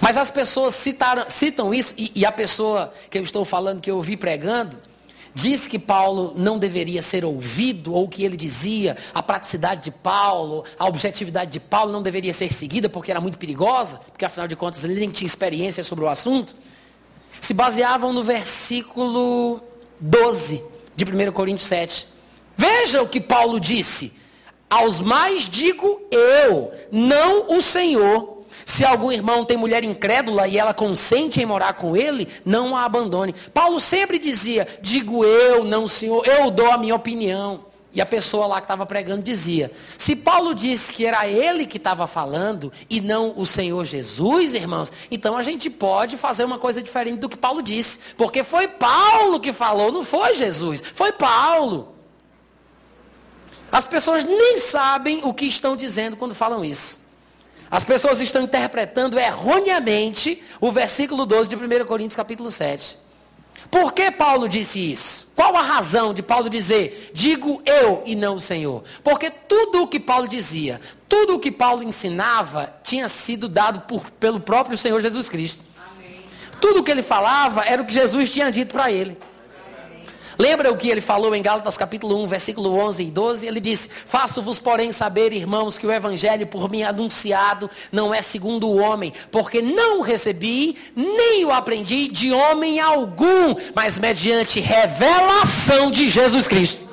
Mas as pessoas citaram, citam isso, e, e, a pessoa que eu estou falando, que eu ouvi pregando, diz que Paulo não deveria ser ouvido, ou que ele dizia, a praticidade de Paulo, a objetividade de Paulo não deveria ser seguida porque era muito perigosa, porque afinal de contas ele nem tinha experiência sobre o assunto. Se baseavam no versículo 12 de 1 Coríntios 7. Veja o que Paulo disse. Aos mais digo eu, não o Senhor. Se algum irmão tem mulher incrédula e ela consente em morar com ele, não a abandone. Paulo sempre dizia: digo eu, não o Senhor, eu dou a minha opinião. E a pessoa lá que estava pregando dizia: se Paulo disse que era ele que estava falando e não o Senhor Jesus, irmãos, então a gente pode fazer uma coisa diferente do que Paulo disse. Porque foi Paulo que falou, não foi Jesus, foi Paulo. As pessoas nem sabem o que estão dizendo quando falam isso. As pessoas estão interpretando erroneamente o versículo 12 de 1 Coríntios capítulo 7. Por que Paulo disse isso? Qual a razão de Paulo dizer, digo eu e não o Senhor? Porque tudo o que Paulo dizia, tudo o que Paulo ensinava, tinha sido dado por, pelo próprio Senhor Jesus Cristo. Amém. Tudo o que ele falava era o que Jesus tinha dito para ele. Lembra o que ele falou em Gálatas capítulo 1, versículo 11 e 12? Ele disse: Faço-vos, porém, saber, irmãos, que o evangelho por mim anunciado não é segundo o homem, porque não o recebi, nem o aprendi de homem algum, mas mediante revelação de Jesus Cristo.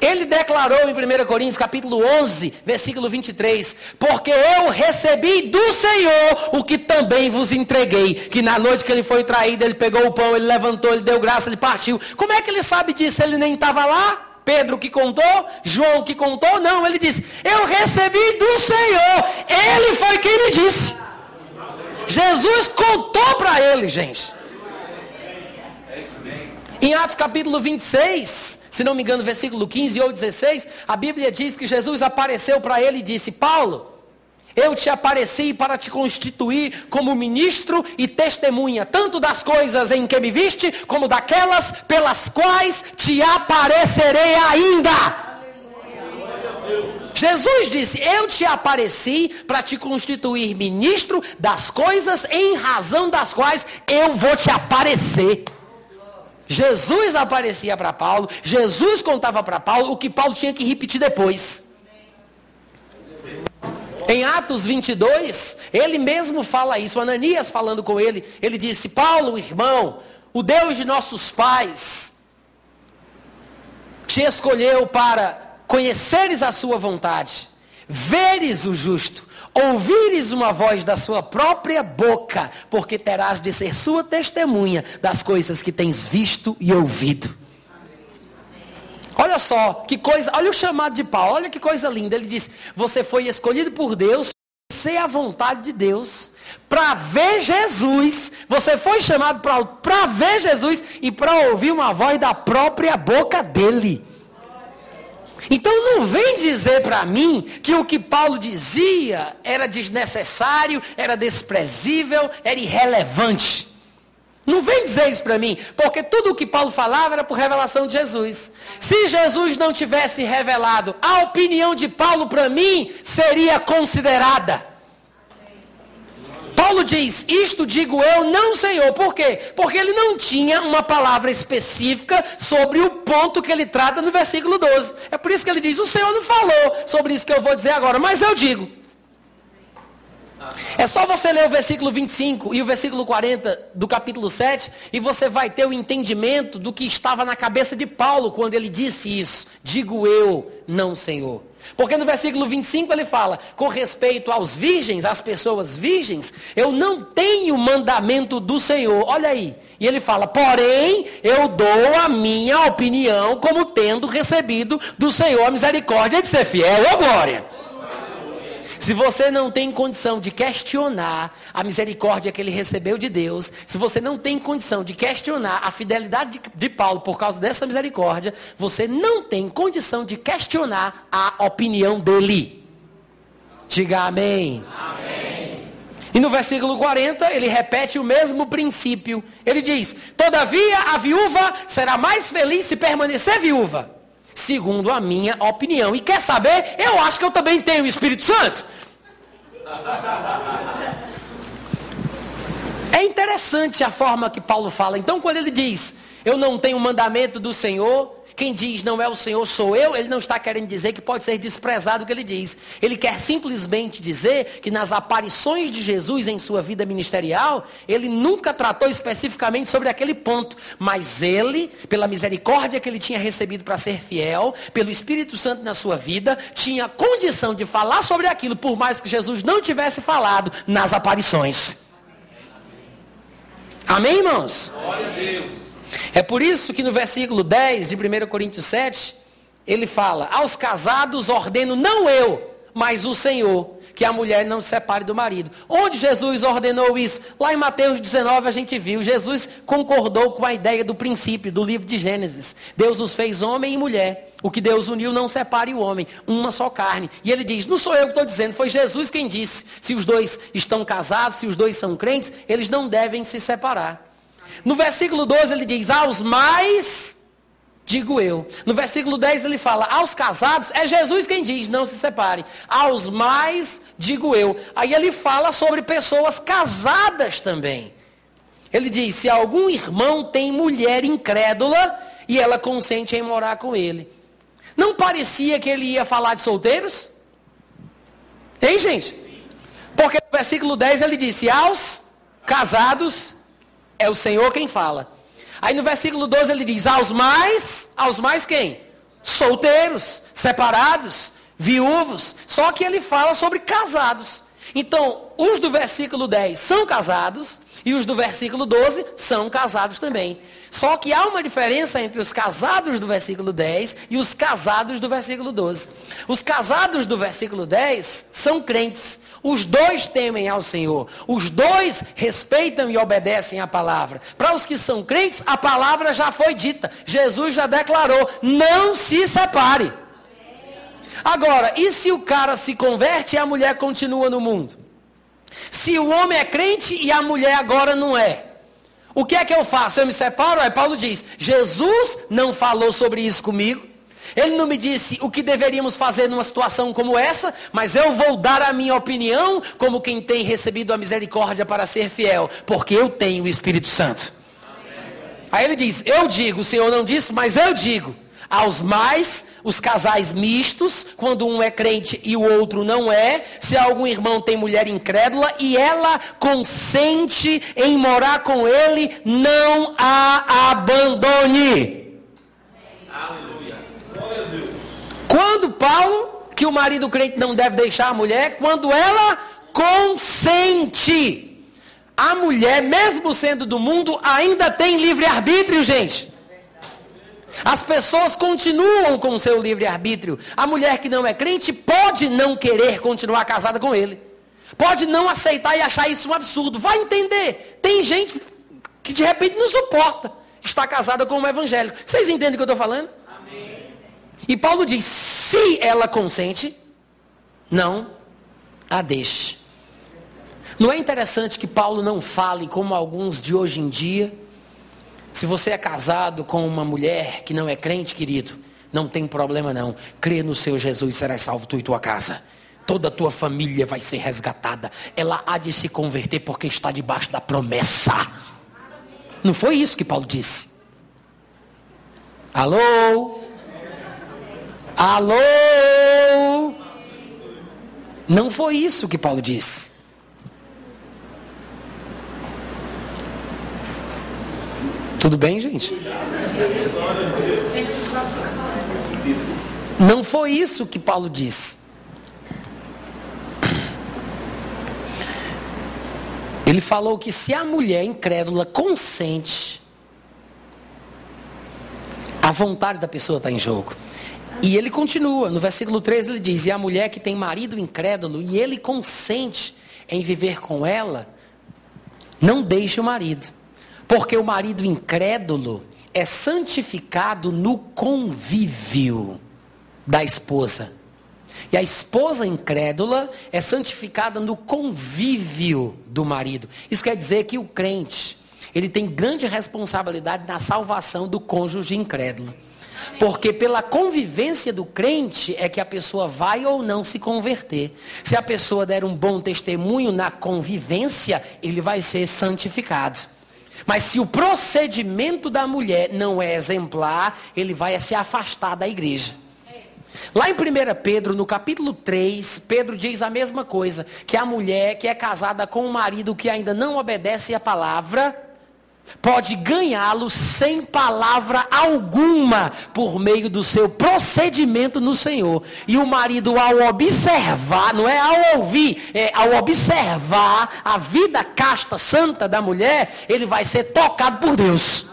Ele declarou em 1 Coríntios capítulo 11, versículo 23, porque eu recebi do Senhor o que também vos entreguei, que na noite que ele foi traído, ele pegou o pão, ele levantou, ele deu graça, ele partiu. Como é que ele sabe disso? Ele nem estava lá? Pedro que contou? João que contou? Não, ele disse, eu recebi do Senhor, ele foi quem me disse. Jesus contou para ele, gente. Em Atos capítulo 26, se não me engano, versículo 15 ou 16, a Bíblia diz que Jesus apareceu para ele e disse: Paulo, eu te apareci para te constituir como ministro e testemunha, tanto das coisas em que me viste, como daquelas pelas quais te aparecerei ainda. Jesus disse: Eu te apareci para te constituir ministro das coisas em razão das quais eu vou te aparecer. Jesus aparecia para Paulo, Jesus contava para Paulo o que Paulo tinha que repetir depois. Em Atos 22, ele mesmo fala isso, Ananias falando com ele, ele disse: Paulo, irmão, o Deus de nossos pais, te escolheu para conheceres a sua vontade, veres o justo, ouvires uma voz da sua própria boca, porque terás de ser sua testemunha das coisas que tens visto e ouvido. Olha só, que coisa, olha o chamado de Paulo, olha que coisa linda. Ele diz: Você foi escolhido por Deus, ser a vontade de Deus, para ver Jesus. Você foi chamado para ver Jesus e para ouvir uma voz da própria boca dele. Então não vem dizer para mim que o que Paulo dizia era desnecessário, era desprezível, era irrelevante. Não vem dizer isso para mim, porque tudo o que Paulo falava era por revelação de Jesus. Se Jesus não tivesse revelado, a opinião de Paulo para mim seria considerada. Paulo diz: Isto digo eu, não Senhor. Por quê? Porque ele não tinha uma palavra específica sobre o ponto que ele trata no versículo 12. É por isso que ele diz: O Senhor não falou sobre isso que eu vou dizer agora, mas eu digo. É só você ler o versículo 25 e o versículo 40 do capítulo 7 e você vai ter o entendimento do que estava na cabeça de Paulo quando ele disse isso. Digo eu, não Senhor. Porque no versículo 25 ele fala: com respeito aos virgens, às pessoas virgens, eu não tenho mandamento do Senhor. Olha aí. E ele fala: porém, eu dou a minha opinião como tendo recebido do Senhor a misericórdia de ser fiel. Ô glória! Se você não tem condição de questionar a misericórdia que ele recebeu de Deus, se você não tem condição de questionar a fidelidade de, Paulo por causa dessa misericórdia, você não tem condição de questionar a opinião dele. Diga amém. amém. E no versículo 40, ele repete o mesmo princípio. Ele diz: Todavia a viúva será mais feliz se permanecer viúva, segundo a minha opinião. E quer saber? Eu acho que eu também tenho o Espírito Santo. É interessante a forma que Paulo fala. Então, quando ele diz: Eu não tenho o mandamento do Senhor, quem diz não é o Senhor, sou eu, ele não está querendo dizer que pode ser desprezado o que ele diz. Ele quer simplesmente dizer que nas aparições de Jesus em sua vida ministerial, ele nunca tratou especificamente sobre aquele ponto. Mas ele, pela misericórdia que ele tinha recebido para ser fiel, pelo Espírito Santo na sua vida, tinha condição de falar sobre aquilo, por mais que Jesus não tivesse falado nas aparições. Amém, irmãos? Glória a Deus. É por isso que no versículo 10 de 1 Coríntios 7, ele fala: Aos casados ordeno não eu, mas o Senhor, que a mulher não se separe do marido. Onde Jesus ordenou isso? Lá em Mateus 19 a gente viu, Jesus concordou com a ideia do princípio do livro de Gênesis. Deus os fez homem e mulher. O que Deus uniu não separe o homem, uma só carne. E ele diz: Não sou eu que estou dizendo, foi Jesus quem disse. Se os dois estão casados, se os dois são crentes, eles não devem se separar. No versículo 12 ele diz: Aos mais, digo eu. No versículo 10 ele fala: Aos casados, é Jesus quem diz, não se separe. Aos mais, digo eu. Aí ele fala sobre pessoas casadas também. Ele diz: Se algum irmão tem mulher incrédula e ela consente em morar com ele. Não parecia que ele ia falar de solteiros? Hein, gente? Porque no versículo 10 ele disse: Aos casados, é o Senhor quem fala. Aí no versículo 12 ele diz: aos mais, aos mais quem? Solteiros, separados, viúvos. Só que ele fala sobre casados. Então, os do versículo 10 são casados e os do versículo 12 são casados também. Só que há uma diferença entre os casados do versículo 10 e os casados do versículo 12. Os casados do versículo 10 são crentes. Os dois temem ao Senhor. Os dois respeitam e obedecem a palavra. Para os que são crentes, a palavra já foi dita. Jesus já declarou: não se separe. Agora, e se o cara se converte e a mulher continua no mundo? Se o homem é crente e a mulher agora não é. O que é que eu faço? Eu me separo? Aí Paulo diz: Jesus não falou sobre isso comigo. Ele não me disse o que deveríamos fazer numa situação como essa, mas eu vou dar a minha opinião como quem tem recebido a misericórdia para ser fiel, porque eu tenho o Espírito Santo. Aí ele diz: Eu digo, o Senhor não disse, mas eu digo. Aos mais, os casais mistos, quando um é crente e o outro não é, se algum irmão tem mulher incrédula e ela consente em morar com ele, não a abandone. Aleluia. Quando Paulo, que o marido crente não deve deixar a mulher, quando ela consente. A mulher, mesmo sendo do mundo, ainda tem livre-arbítrio, gente. As pessoas continuam com o seu livre-arbítrio. A mulher que não é crente pode não querer continuar casada com ele. Pode não aceitar e achar isso um absurdo. Vai entender. Tem gente que de repente não suporta estar casada com um evangélico. Vocês entendem o que eu estou falando? E Paulo diz: se ela consente, não a deixe. Não é interessante que Paulo não fale como alguns de hoje em dia? Se você é casado com uma mulher que não é crente, querido, não tem problema não. Crê no seu Jesus, serás salvo tu e tua casa. Toda a tua família vai ser resgatada. Ela há de se converter porque está debaixo da promessa. Não foi isso que Paulo disse. Alô? Alô? Não foi isso que Paulo disse. Tudo bem, gente? Não foi isso que Paulo disse. Ele falou que se a mulher incrédula consente, a vontade da pessoa está em jogo. E ele continua, no versículo 13 ele diz: E a mulher que tem marido incrédulo e ele consente em viver com ela, não deixe o marido, porque o marido incrédulo é santificado no convívio da esposa. E a esposa incrédula é santificada no convívio do marido. Isso quer dizer que o crente, ele tem grande responsabilidade na salvação do cônjuge incrédulo. Porque pela convivência do crente é que a pessoa vai ou não se converter. Se a pessoa der um bom testemunho na convivência, ele vai ser santificado. Mas se o procedimento da mulher não é exemplar, ele vai se afastar da igreja. Lá em 1 Pedro, no capítulo 3, Pedro diz a mesma coisa, que a mulher que é casada com um marido que ainda não obedece à palavra, pode ganhá-lo sem palavra alguma por meio do seu procedimento no Senhor. E o marido, ao observar, não é ao ouvir, é ao observar a vida casta, santa da mulher, ele vai ser tocado por Deus.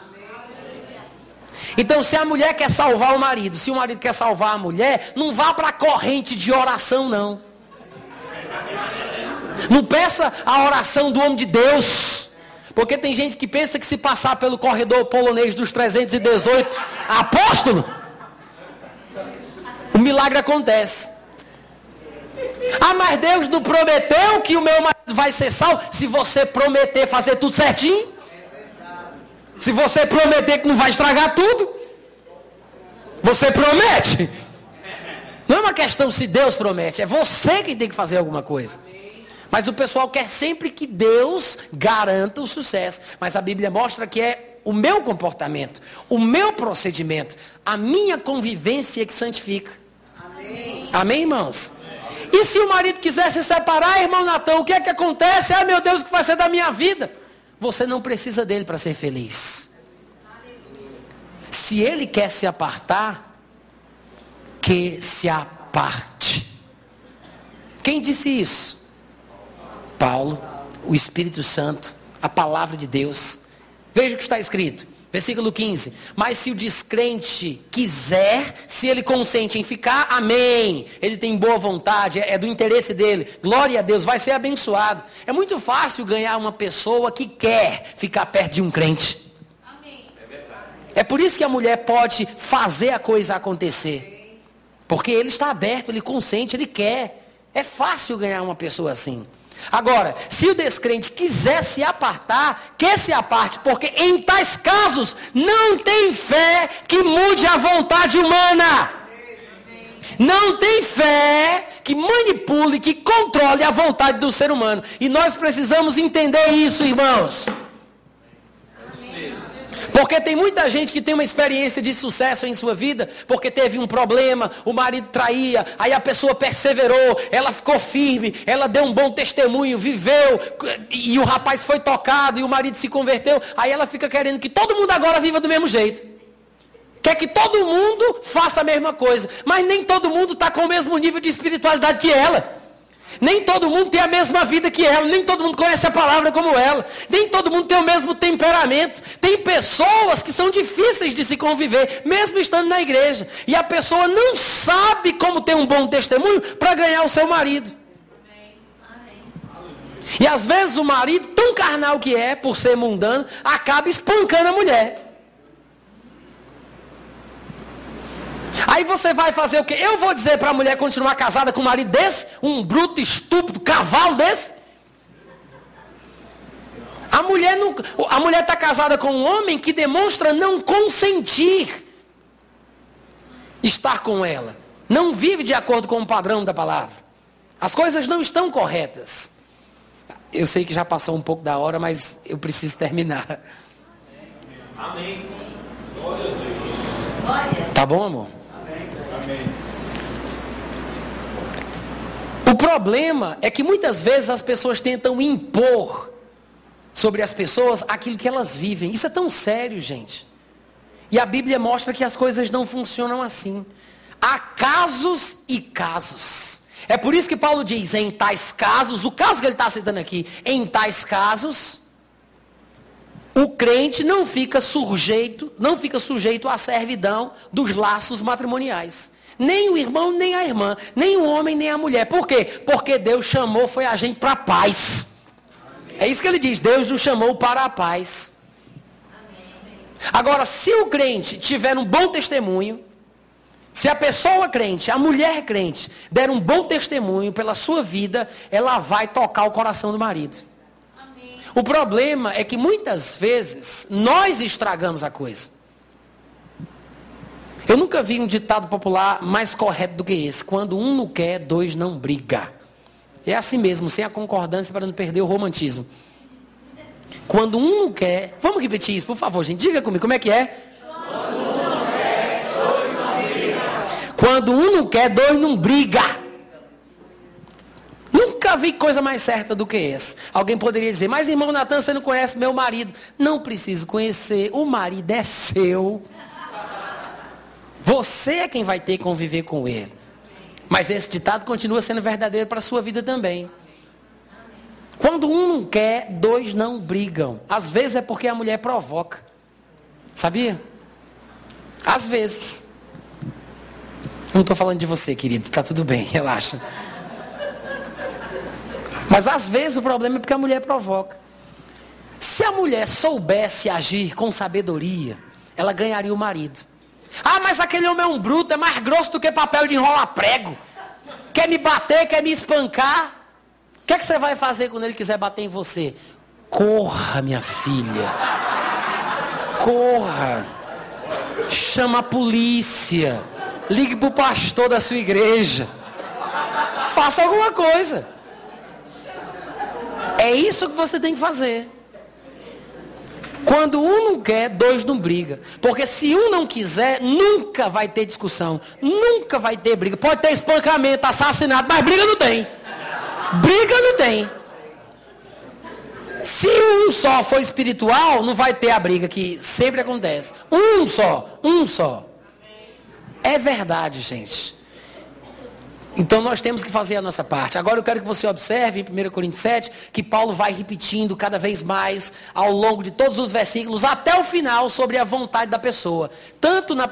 Então, se a mulher quer salvar o marido, se o marido quer salvar a mulher, não vá para a corrente de oração, não. Não peça a oração do homem de Deus. Porque tem gente que pensa que se passar pelo corredor polonês dos 318 apóstolo, o milagre acontece. Ah, mas Deus não prometeu que o meu marido vai ser salvo se você prometer fazer tudo certinho? Se você prometer que não vai estragar tudo? Você promete? Não é uma questão se Deus promete, é você que tem que fazer alguma coisa. Mas o pessoal quer sempre que Deus garanta o sucesso. Mas a Bíblia mostra que é o meu comportamento, o meu procedimento, a minha convivência que santifica. Amém, Amém irmãos? E se o marido quiser se separar, irmão Natão, o que é que acontece? Ah, meu Deus, o que vai ser da minha vida? Você não precisa dele para ser feliz. Se ele quer se apartar, que se aparte. Quem disse isso? Paulo, o Espírito Santo, a palavra de Deus. Veja o que está escrito. Versículo 15. Mas se o descrente quiser, se ele consente em ficar, amém. Ele tem boa vontade, é do interesse dele. Glória a Deus, vai ser abençoado. É muito fácil ganhar uma pessoa que quer ficar perto de um crente. Amém. É por isso que a mulher pode fazer a coisa acontecer. Porque ele está aberto, ele consente, ele quer. É fácil ganhar uma pessoa assim. Agora, se o descrente quiser se apartar, que se aparte, porque em tais casos não tem fé que mude a vontade humana. Não tem fé que manipule, que controle a vontade do ser humano. E nós precisamos entender isso, irmãos. Porque tem muita gente que tem uma experiência de sucesso em sua vida, porque teve um problema, o marido traía, aí a pessoa perseverou, ela ficou firme, ela deu um bom testemunho, viveu, e o rapaz foi tocado, e o marido se converteu, aí ela fica querendo que todo mundo agora viva do mesmo jeito. Quer que todo mundo faça a mesma coisa, mas nem todo mundo está com o mesmo nível de espiritualidade que ela. Nem todo mundo tem a mesma vida que ela, nem todo mundo conhece a palavra como ela, nem todo mundo tem o mesmo temperamento. Tem pessoas que são difíceis de se conviver, mesmo estando na igreja. E a pessoa não sabe como ter um bom testemunho para ganhar o seu marido. E às vezes o marido, tão carnal que é, por ser mundano, acaba espancando a mulher. Aí você vai fazer o quê? Eu vou dizer para a mulher continuar casada com um marido desse? Um bruto, estúpido, cavalo desse? A mulher não, a mulher está casada com um homem que demonstra não consentir estar com ela. Não vive de acordo com o padrão da palavra. As coisas não estão corretas. Eu sei que já passou um pouco da hora, mas eu preciso terminar. Amém. Glória a Deus. Tá bom, amor? O problema é que muitas vezes as pessoas tentam impor sobre as pessoas aquilo que elas vivem. Isso é tão sério, gente. E a Bíblia mostra que as coisas não funcionam assim. Há casos e casos. É por isso que Paulo diz: em tais casos, o caso que ele está citando aqui, em tais casos, o crente não fica sujeito, não fica sujeito à servidão dos laços matrimoniais. Nem o irmão, nem a irmã, nem o homem, nem a mulher. Por quê? Porque Deus chamou foi a gente para a paz. É isso que ele diz, Deus nos chamou para a paz. Agora, se o crente tiver um bom testemunho, Se a pessoa crente, a mulher crente, der um bom testemunho pela sua vida, ela vai tocar o coração do marido. O problema é que muitas vezes nós estragamos a coisa. Eu nunca vi um ditado popular mais correto do que esse. Quando um não quer, dois não briga. É assim mesmo, sem a concordância para não perder o romantismo. Quando um não quer, vamos repetir isso, por favor, gente. Diga comigo, como é que é? Quando um não quer, dois não briga. Nunca vi coisa mais certa do que essa. Alguém poderia dizer, mas irmão Natan, você não conhece meu marido. Não preciso conhecer. O marido é seu. Você é quem vai ter que conviver com ele. Mas esse ditado continua sendo verdadeiro para a sua vida também. Quando um não quer, dois não brigam. Às vezes é porque a mulher provoca. Sabia? Às vezes. Não estou falando de você, querido. Está tudo bem, [LAUGHS] relaxa. Mas às vezes o problema é porque a mulher provoca. Se a mulher soubesse agir com sabedoria, ela ganharia o marido. Ah, mas aquele homem é um bruto, é mais grosso do que papel de enrolar prego. Quer me bater, quer me espancar. O que, é que você vai fazer quando ele quiser bater em você? Corra, minha filha. Corra. Chama a polícia. Ligue para o pastor da sua igreja. Faça alguma coisa. É isso que você tem que fazer. Quando um não quer, dois não briga. Porque se um não quiser, nunca vai ter discussão. Nunca vai ter briga. Pode ter espancamento, assassinato, mas briga não tem. Briga não tem. Se um só for espiritual, não vai ter a briga que sempre acontece. Um só, um só. É verdade, gente. Então nós temos que fazer a nossa parte. Agora eu quero que você observe em 1 Coríntios 7 que Paulo vai repetindo cada vez mais ao longo de todos os versículos até o final sobre a vontade da pessoa, tanto na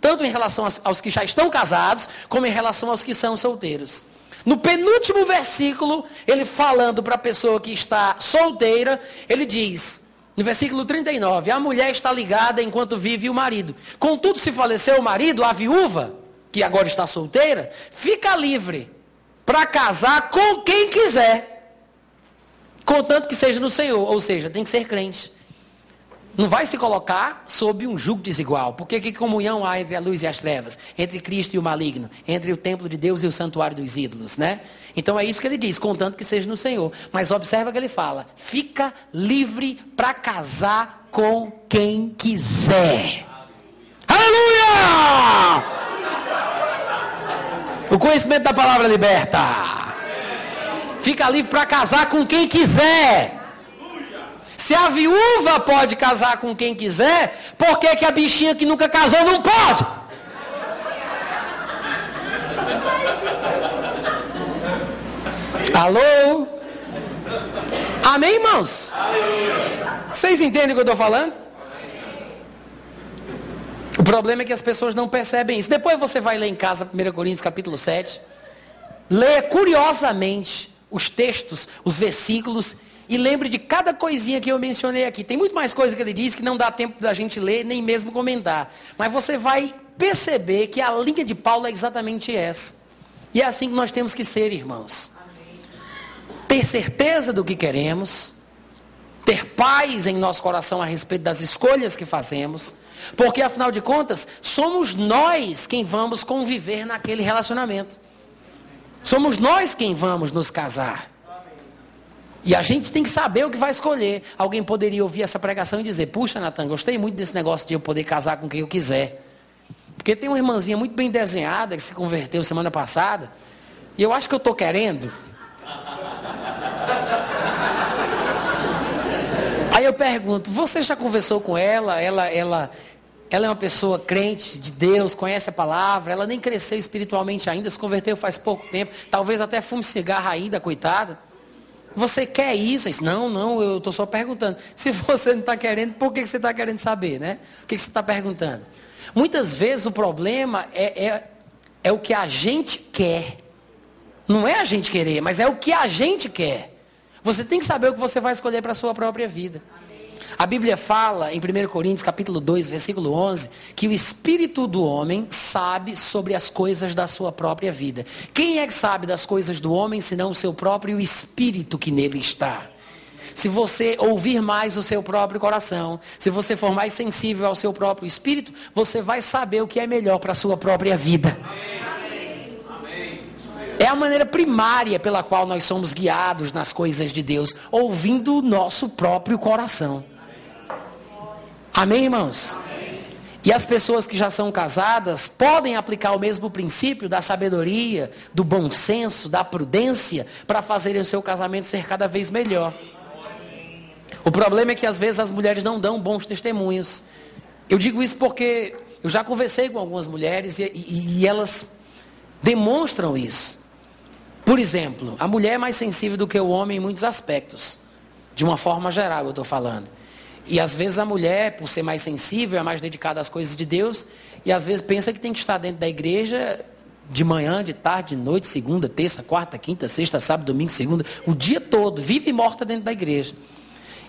tanto em relação aos que já estão casados, como em relação aos que são solteiros. No penúltimo versículo, ele falando para a pessoa que está solteira, ele diz: no versículo 39, a mulher está ligada enquanto vive o marido. Contudo, se faleceu o marido, a viúva, que agora está solteira, fica livre para casar com quem quiser. Contanto que seja no Senhor, ou seja, tem que ser crente. Não vai se colocar sob um jugo desigual. Porque que comunhão há entre a luz e as trevas? Entre Cristo e o maligno? Entre o templo de Deus e o santuário dos ídolos, né? Então é isso que ele diz, contanto que seja no Senhor. Mas observa que ele fala: fica livre para casar com quem quiser. Aleluia! O conhecimento da palavra liberta. Fica livre para casar com quem quiser. Se a viúva pode casar com quem quiser, por que, que a bichinha que nunca casou não pode? Alô? Amém, irmãos? Vocês entendem o que eu estou falando? O problema é que as pessoas não percebem isso. Depois você vai ler em casa 1 Coríntios capítulo 7. Leia curiosamente os textos, os versículos e lembre de cada coisinha que eu mencionei aqui. Tem muito mais coisa que ele diz que não dá tempo da gente ler, nem mesmo comentar. Mas você vai perceber que a linha de Paulo é exatamente essa. E é assim que nós temos que ser, irmãos. Ter certeza do que queremos, ter paz em nosso coração a respeito das escolhas que fazemos, porque afinal de contas, somos nós quem vamos conviver naquele relacionamento. Somos nós quem vamos nos casar. E a gente tem que saber o que vai escolher. Alguém poderia ouvir essa pregação e dizer: Puxa, Natan, gostei muito desse negócio de eu poder casar com quem eu quiser. Porque tem uma irmãzinha muito bem desenhada que se converteu semana passada. E eu acho que eu estou querendo. Aí eu pergunto: Você já conversou com ela? Ela, ela, ela é uma pessoa crente de Deus, conhece a palavra, ela nem cresceu espiritualmente ainda, se converteu faz pouco tempo, talvez até fume cigarro ainda, coitada. Você quer isso? Não, não, eu estou só perguntando. [LAUGHS] Se você não está querendo, por que você está querendo saber, né? O que você está perguntando? Muitas vezes o problema é, é, é o que a gente quer. Não é a gente querer, mas é o que a gente quer. Você tem que saber o que você vai escolher para a sua própria vida. A Bíblia fala em 1 Coríntios capítulo 2, versículo 11, que o espírito do homem sabe sobre as coisas da sua própria vida. Quem é que sabe das coisas do homem senão o seu próprio espírito que nele está? Se você ouvir mais o seu próprio coração, se você for mais sensível ao seu próprio espírito, você vai saber o que é melhor para a sua própria vida. É a maneira primária pela qual nós somos guiados nas coisas de Deus, ouvindo o nosso próprio coração. Amém, irmãos? E as pessoas que já são casadas podem aplicar o mesmo princípio da sabedoria, do bom senso, da prudência, para fazerem o seu casamento ser cada vez melhor. O problema é que às vezes as mulheres não dão bons testemunhos. Eu digo isso porque eu já conversei com algumas mulheres e, e, e elas demonstram isso. Por exemplo, a mulher é mais sensível do que o homem em muitos aspectos. De uma forma geral, eu estou falando. E às vezes a mulher, por ser mais sensível, é mais dedicada às coisas de Deus, e às vezes pensa que tem que estar dentro da igreja de manhã, de tarde, de noite, segunda, terça, quarta, quinta, sexta, sábado, domingo, segunda, o dia todo, vive e morta dentro da igreja.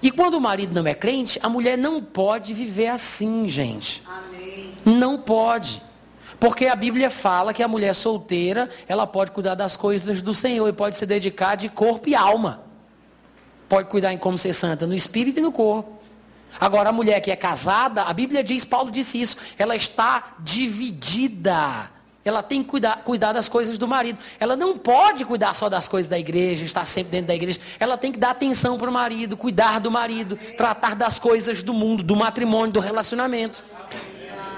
E quando o marido não é crente, a mulher não pode viver assim, gente. Amém. Não pode. Porque a Bíblia fala que a mulher solteira, ela pode cuidar das coisas do Senhor e pode se dedicar de corpo e alma. Pode cuidar em como ser santa no espírito e no corpo. Agora, a mulher que é casada, a Bíblia diz, Paulo disse isso, ela está dividida. Ela tem que cuidar, cuidar das coisas do marido. Ela não pode cuidar só das coisas da igreja, estar sempre dentro da igreja. Ela tem que dar atenção para o marido, cuidar do marido, tratar das coisas do mundo, do matrimônio, do relacionamento.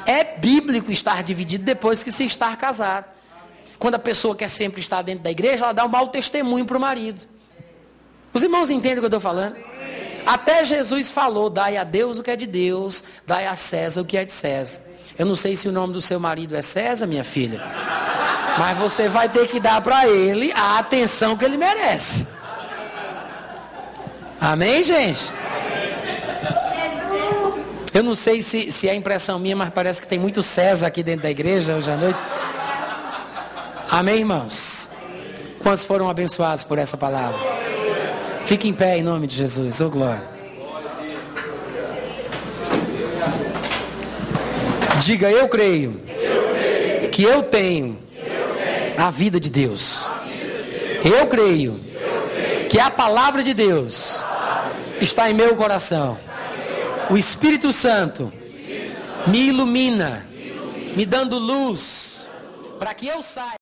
É bíblico estar dividido depois que se estar casado. Quando a pessoa quer sempre estar dentro da igreja, ela dá um mau testemunho para o marido. Os irmãos entendem o que eu estou falando? Até Jesus falou: dai a Deus o que é de Deus, dai a César o que é de César. Eu não sei se o nome do seu marido é César, minha filha. Mas você vai ter que dar para ele a atenção que ele merece. Amém, gente? Eu não sei se, se é impressão minha, mas parece que tem muito César aqui dentro da igreja hoje à noite. Amém, irmãos? Quantos foram abençoados por essa palavra? Fique em pé em nome de Jesus. Ô oh, glória. Diga, eu creio, que eu tenho, a vida de Deus. Eu creio, que a palavra de Deus está em meu coração. O Espírito Santo me ilumina, me dando luz, para que eu saia.